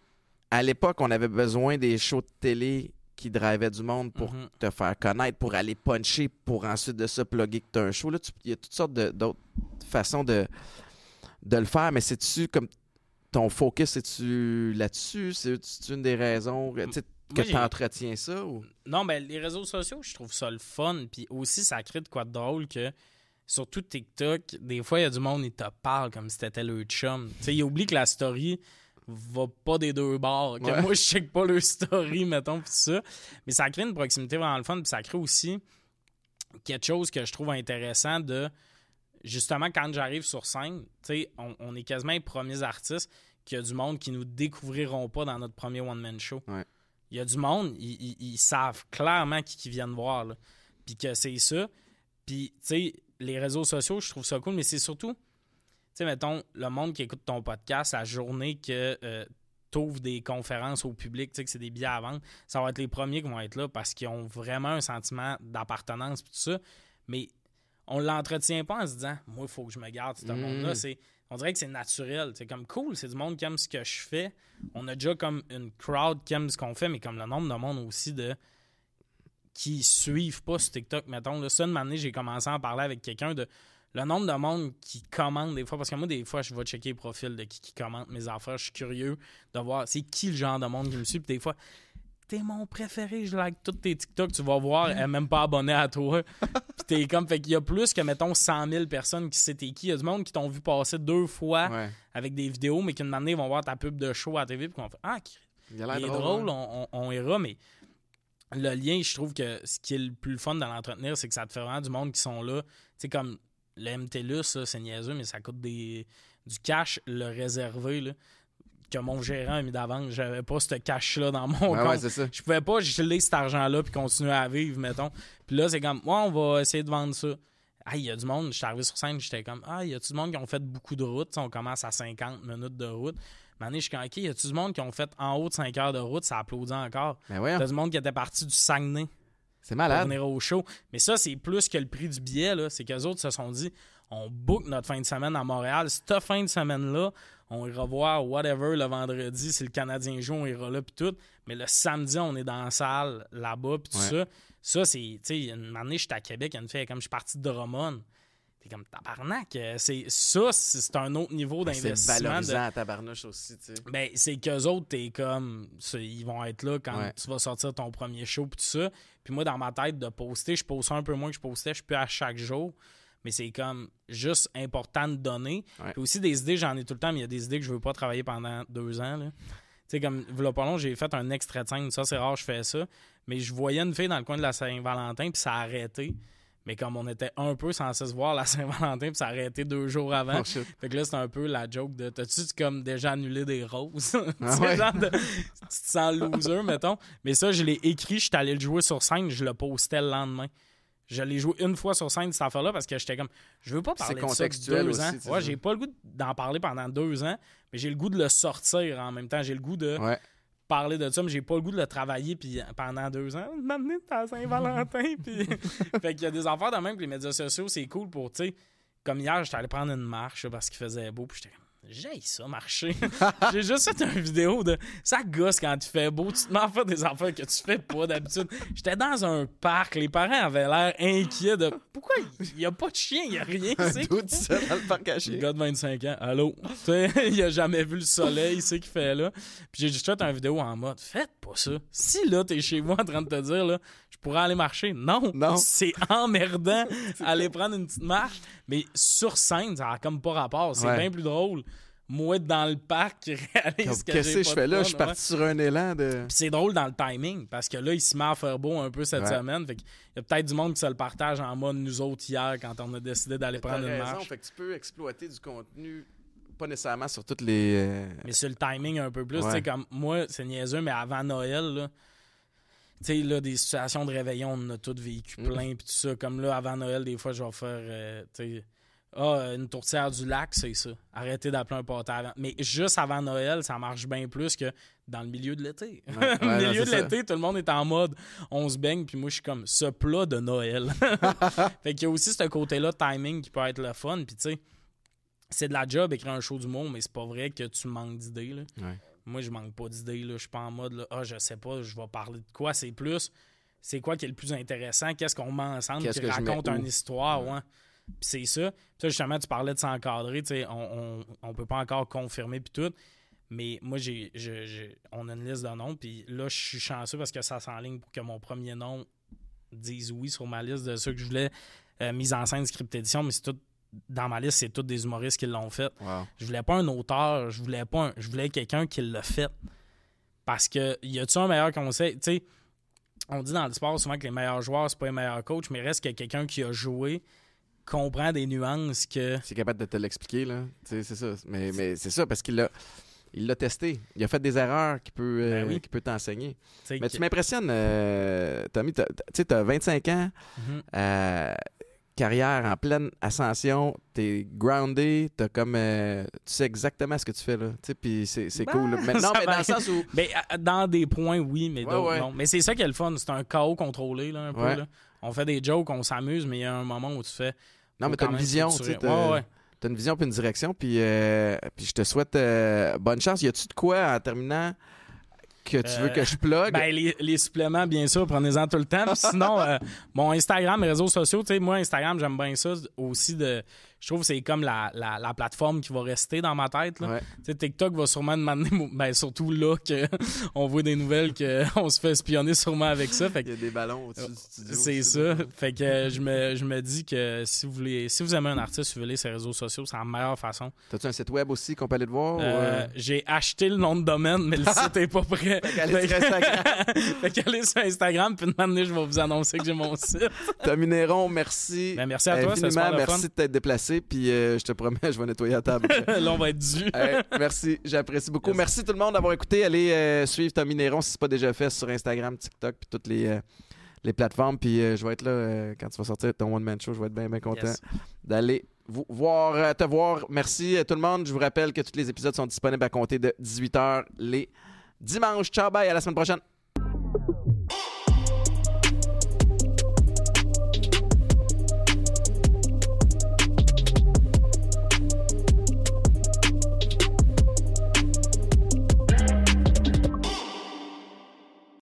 à l'époque, on avait besoin des shows de télé qui drivaient du monde pour Mhm. te faire connaître, pour aller puncher, pour ensuite de ça plugger que tu as un show. Là, il y a toutes sortes d'autres façons de, de le faire, mais c'est-tu comme ton focus, c'est-tu là-dessus? C'est une des raisons que, tu entretiens ça? Ou... Non, ben les réseaux sociaux, je trouve ça le fun. Puis aussi, ça crée de quoi de drôle que, surtout TikTok, des fois, il y a du monde, ils te parlent comme si t'étais le chum. Tu sais, ils oublient que la story va pas des deux bords. Que Ouais. moi, je check pas leur story, mettons, pis tout ça. Mais ça crée une proximité vraiment le fun. Puis ça crée aussi quelque chose que je trouve intéressant de justement quand j'arrive sur scène, tu sais, on, on est quasiment les premiers artistes qu'il y a du monde qui nous découvriront pas dans notre premier one-man show. Ouais. Il y a du monde, ils, savent clairement qui, qui viennent voir, là. puis que c'est ça. Puis, tu sais, les réseaux sociaux, je trouve ça cool, mais c'est surtout, tu sais, mettons, le monde qui écoute ton podcast, la journée que tu ouvres des conférences au public, tu sais, que c'est des billets à vendre, ça va être les premiers qui vont être là parce qu'ils ont vraiment un sentiment d'appartenance, tout ça. Mais on l'entretient pas en se disant, moi, il faut que je me garde ce Mm. monde-là. C'est, on dirait que c'est naturel. C'est comme cool, c'est du monde qui aime ce que je fais. On a déjà comme une crowd qui aime ce qu'on fait, mais comme le nombre de monde aussi de qui suivent pas ce TikTok, mettons. Là, ça, une année, j'ai commencé à en parler avec quelqu'un de le nombre de monde qui commande des fois. Parce que moi, des fois, je vais checker les profils de qui, qui commente mes affaires. Je suis curieux de voir c'est qui le genre de monde qui me suit. Puis des fois, t'es mon préféré, je like tous tes TikTok, tu vas voir, elle est même pas abonnée à toi. Puis t'es comme, fait qu'il y a plus que, mettons, 100 000 personnes qui t'es qui. Il y a du monde qui t'ont vu passer deux fois Ouais. avec des vidéos, mais qu'une année, ils vont voir ta pub de show à la TV, puis qu'on fait Ah, Il a l'air il est drôle, drôle, hein? on, on- on ira, mais le lien, je trouve que ce qui est le plus fun dans l'entretenir, c'est que ça te fait vraiment du monde qui sont là. Tu sais, comme le MTLUS, c'est niaiseux, mais ça coûte des, du cash le réservé, là, que mon gérant a mis d'avance. J'avais pas ce cash-là dans mon compte. ouais, ça. Je pouvais pas geler cet argent-là puis continuer à vivre, mettons. Puis là, c'est comme, ouais, on va essayer de vendre ça. Ah, il y a du monde. J'étais arrivé sur scène, j'étais comme, ah, il y a-tu du monde qui ont fait beaucoup de route? Tu sais, on commence à 50 minutes de route. Mané, je suis comme, OK, y a-tu du monde qui ont fait en haut de 5 heures de route? Ça applaudit encore. Mais ouais, T'as du monde qui était parti du Saguenay. C'est pour malade. venir au show. Mais ça, c'est plus que le prix du billet. là. C'est qu'eux autres se sont dit on book notre fin de semaine à Montréal. Cette fin de semaine-là, on ira voir whatever le vendredi. Si le Canadien joue, on ira là, puis tout. Mais le samedi, on est dans la salle là-bas, puis tout Ouais. ça. Ça, c'est. Tu sais, une année, j'étais à Québec, il y a une fille, comme je suis parti de Drummond. T'es comme tabarnak. euh, C'est, ça, c'est c'est un autre niveau Ben, C'est d'investissement. de- valorisant à tabarnouche aussi, tu sais. ben, c'est qu'eux autres, t'es comme. c'est- Ils vont être là quand Ouais. tu vas sortir ton premier show pis tout ça. Puis moi, dans ma tête, de poster, je poste un peu moins que je postais, je suis plus à chaque jour. Mais c'est comme juste important de donner. Ouais. Puis aussi des idées, j'en ai tout le temps, mais il y a des idées que je veux pas travailler pendant deux ans. là. Tu sais, comme, long, j'ai fait un extrait de scène. Ça, c'est rare, je fais ça. Mais je voyais une fille dans le coin de la Saint-Valentin, puis ça a arrêté. Mais comme on était un peu censé se voir la Saint-Valentin, puis ça a arrêté deux jours avant. Oh. Fait que là, c'est un peu la joke de t'as-tu comme déjà annulé des roses? Tu Ah ouais. genre de- tu te sens loser, mettons. Mais ça, je l'ai écrit, je suis allé le jouer sur scène, je le postais le lendemain. Je l'ai joué une fois sur scène, cette affaire-là, parce que j'étais comme, je veux pas parler de ça deux aussi, ans. Ouais, j'ai pas le goût d'en parler pendant deux ans, mais j'ai le goût de le sortir en même temps. J'ai le goût de Ouais. parler de ça, mais j'ai pas le goût de le travailler puis pendant deux ans, m'amener à Saint-Valentin. puis... fait qu'il y a des affaires de même que les médias sociaux, c'est cool pour, tu sais, comme hier, j'étais allé prendre une marche parce qu'il faisait beau, puis j'étais comme, j'ai ça marcher. j'ai juste fait une vidéo de ça gosse quand tu fais beau, tu te mets à faire des affaires que tu fais pas d'habitude. J'étais dans un parc, les parents avaient l'air inquiets de pourquoi il y a pas de chien, il y a rien, c'est Tout seul dans le parc à le chier. gars de 25 ans, allô? Tu sais, il a jamais vu le soleil, il sait qu'il fait là. Puis j'ai juste fait une vidéo en mode, faites pas ça. Si là, t'es chez moi en train de te dire, là, je pourrais aller marcher. Non, Non. c'est emmerdant aller prendre une petite marche. Mais sur scène, ça a comme pas rapport. C'est Ouais. bien plus drôle. Moi, être dans le parc, qui réalise que Qu'est-ce que je fais là? fun, Je suis ouais. parti sur un élan de. Puis c'est drôle dans le timing, parce que là, il se met à faire beau un peu cette Ouais. semaine. Fait qu'il y a peut-être du monde qui se le partage en mode nous autres hier quand on a décidé d'aller prendre une raison, marche. fait que tu peux exploiter du contenu, pas nécessairement sur toutes les. euh, Mais sur le timing un peu plus, Ouais. tu sais, comme moi, c'est niaiseux, mais avant Noël, là, sais, là, des situations de réveillon, on a toutes vécu Mm. plein, puis tout ça. Comme là, avant Noël, des fois, je vais faire, euh, tu sais, ah, une tourtière du lac, c'est ça. Arrêtez d'appeler un pâté avant. Mais juste avant Noël, ça marche bien plus que dans le milieu de l'été. Au ouais, milieu de l'été, tout le monde est en mode on se baigne, puis moi, je suis comme ce plat de Noël. fait qu'il y a aussi ce côté-là, timing, qui peut être le fun, puis tu sais, c'est de la job écrire un show d'humour, mais c'est pas vrai que tu manques d'idées. là. Ouais. Moi, je manque pas d'idées. là. Je suis pas en mode, là, ah, je sais pas, je vais parler de quoi. C'est plus, c'est quoi qui est le plus intéressant? Qu'est-ce qu'on met ensemble Qu'est-ce qui que raconte une histoire? Ouais. Ouais. Puis c'est ça. Puis ça, justement, tu parlais de s'encadrer. tu sais, On, on, on peut pas encore confirmer puis tout. Mais moi, j'ai, je- je- on a une liste de noms. Puis là, je suis chanceux parce que ça s'enligne pour que mon premier nom dise oui sur ma liste de ceux que je voulais euh, mise en scène, script édition. Mais c'est tout, dans ma liste, c'est tous des humoristes qui l'ont fait. Wow. Je voulais pas un auteur, je voulais pas un- je voulais quelqu'un qui l'a fait. Parce que y a-tu un meilleur conseil, tu sais, on dit dans le sport souvent que les meilleurs joueurs c'est pas les meilleurs coachs, mais reste que quelqu'un qui a joué comprend des nuances que C'est capable de te l'expliquer, là. C'est ça. Mais, mais c'est ça, parce qu'il l'a. Il l'a testé. Il a fait des erreurs qu'il peut, euh, Ben oui. qu'il peut t'enseigner. Mais que- tu m'impressionnes, euh, Tommy. sais, tu as 25 ans, Mhm. euh, carrière en pleine ascension, tu es groundé, t'as comme, euh, tu sais exactement ce que tu fais. là. Tu sais, Puis c'est c'est Ben, cool. là. Mais, non, mais dans le sens où. Ben, dans des points, oui, mais Ouais, d'autres, ouais. non. Mais c'est ça qui est le fun. C'est un chaos contrôlé, là, un peu. Ouais. là. On fait des jokes, on s'amuse, mais il y a un moment où tu fais. Non, mais t'as une vision. tu sais. T'as une vision puis une direction. Puis, euh, puis je te souhaite euh, bonne chance. Y a-tu de quoi en terminant que tu veux Euh, que je plug? Ben, les, les suppléments, bien sûr, prenez-en tout le temps. Puis sinon, euh, mon Instagram, mes réseaux sociaux, tu sais, moi, Instagram, j'aime bien ça aussi. de Je trouve que c'est comme la, la, la plateforme qui va rester dans ma tête. là. Ouais. TikTok va sûrement demander, ben, surtout là, qu'on voit des nouvelles qu'on se fait espionner sûrement avec ça. Fait que Il y a des ballons au-dessus du studio. c'est ça. Fait que euh, je me, je me dis que si vous voulez, si vous aimez un artiste, suivez-les ses réseaux sociaux, c'est la meilleure façon. T'as-tu un site web aussi qu'on peut aller te voir? Euh, euh, J'ai acheté le nom de domaine, mais le site est pas prêt. Fait qu'allez sur Instagram. fait qu'allez sur Instagram, puis de donné, je vais vous annoncer que j'ai mon site. Tommy Néron, merci. Ben, merci à toi, c'est infiniment. Merci de t'être déplacé. Puis euh, je te promets, je vais nettoyer la table. Là, on va être dû. Hey, merci, j'apprécie beaucoup. Merci tout le monde d'avoir écouté. Allez euh, suivre Tommy Néron si ce n'est pas déjà fait sur Instagram, TikTok, puis toutes les, euh, les plateformes. Puis je vais être là quand tu vas sortir ton one-man show. Je vais être bien, bien content Yes. d'aller vous voir, te voir. Merci tout le monde. Je vous rappelle que tous les épisodes sont disponibles à compter de 18h les dimanches. Ciao, bye, à la semaine prochaine.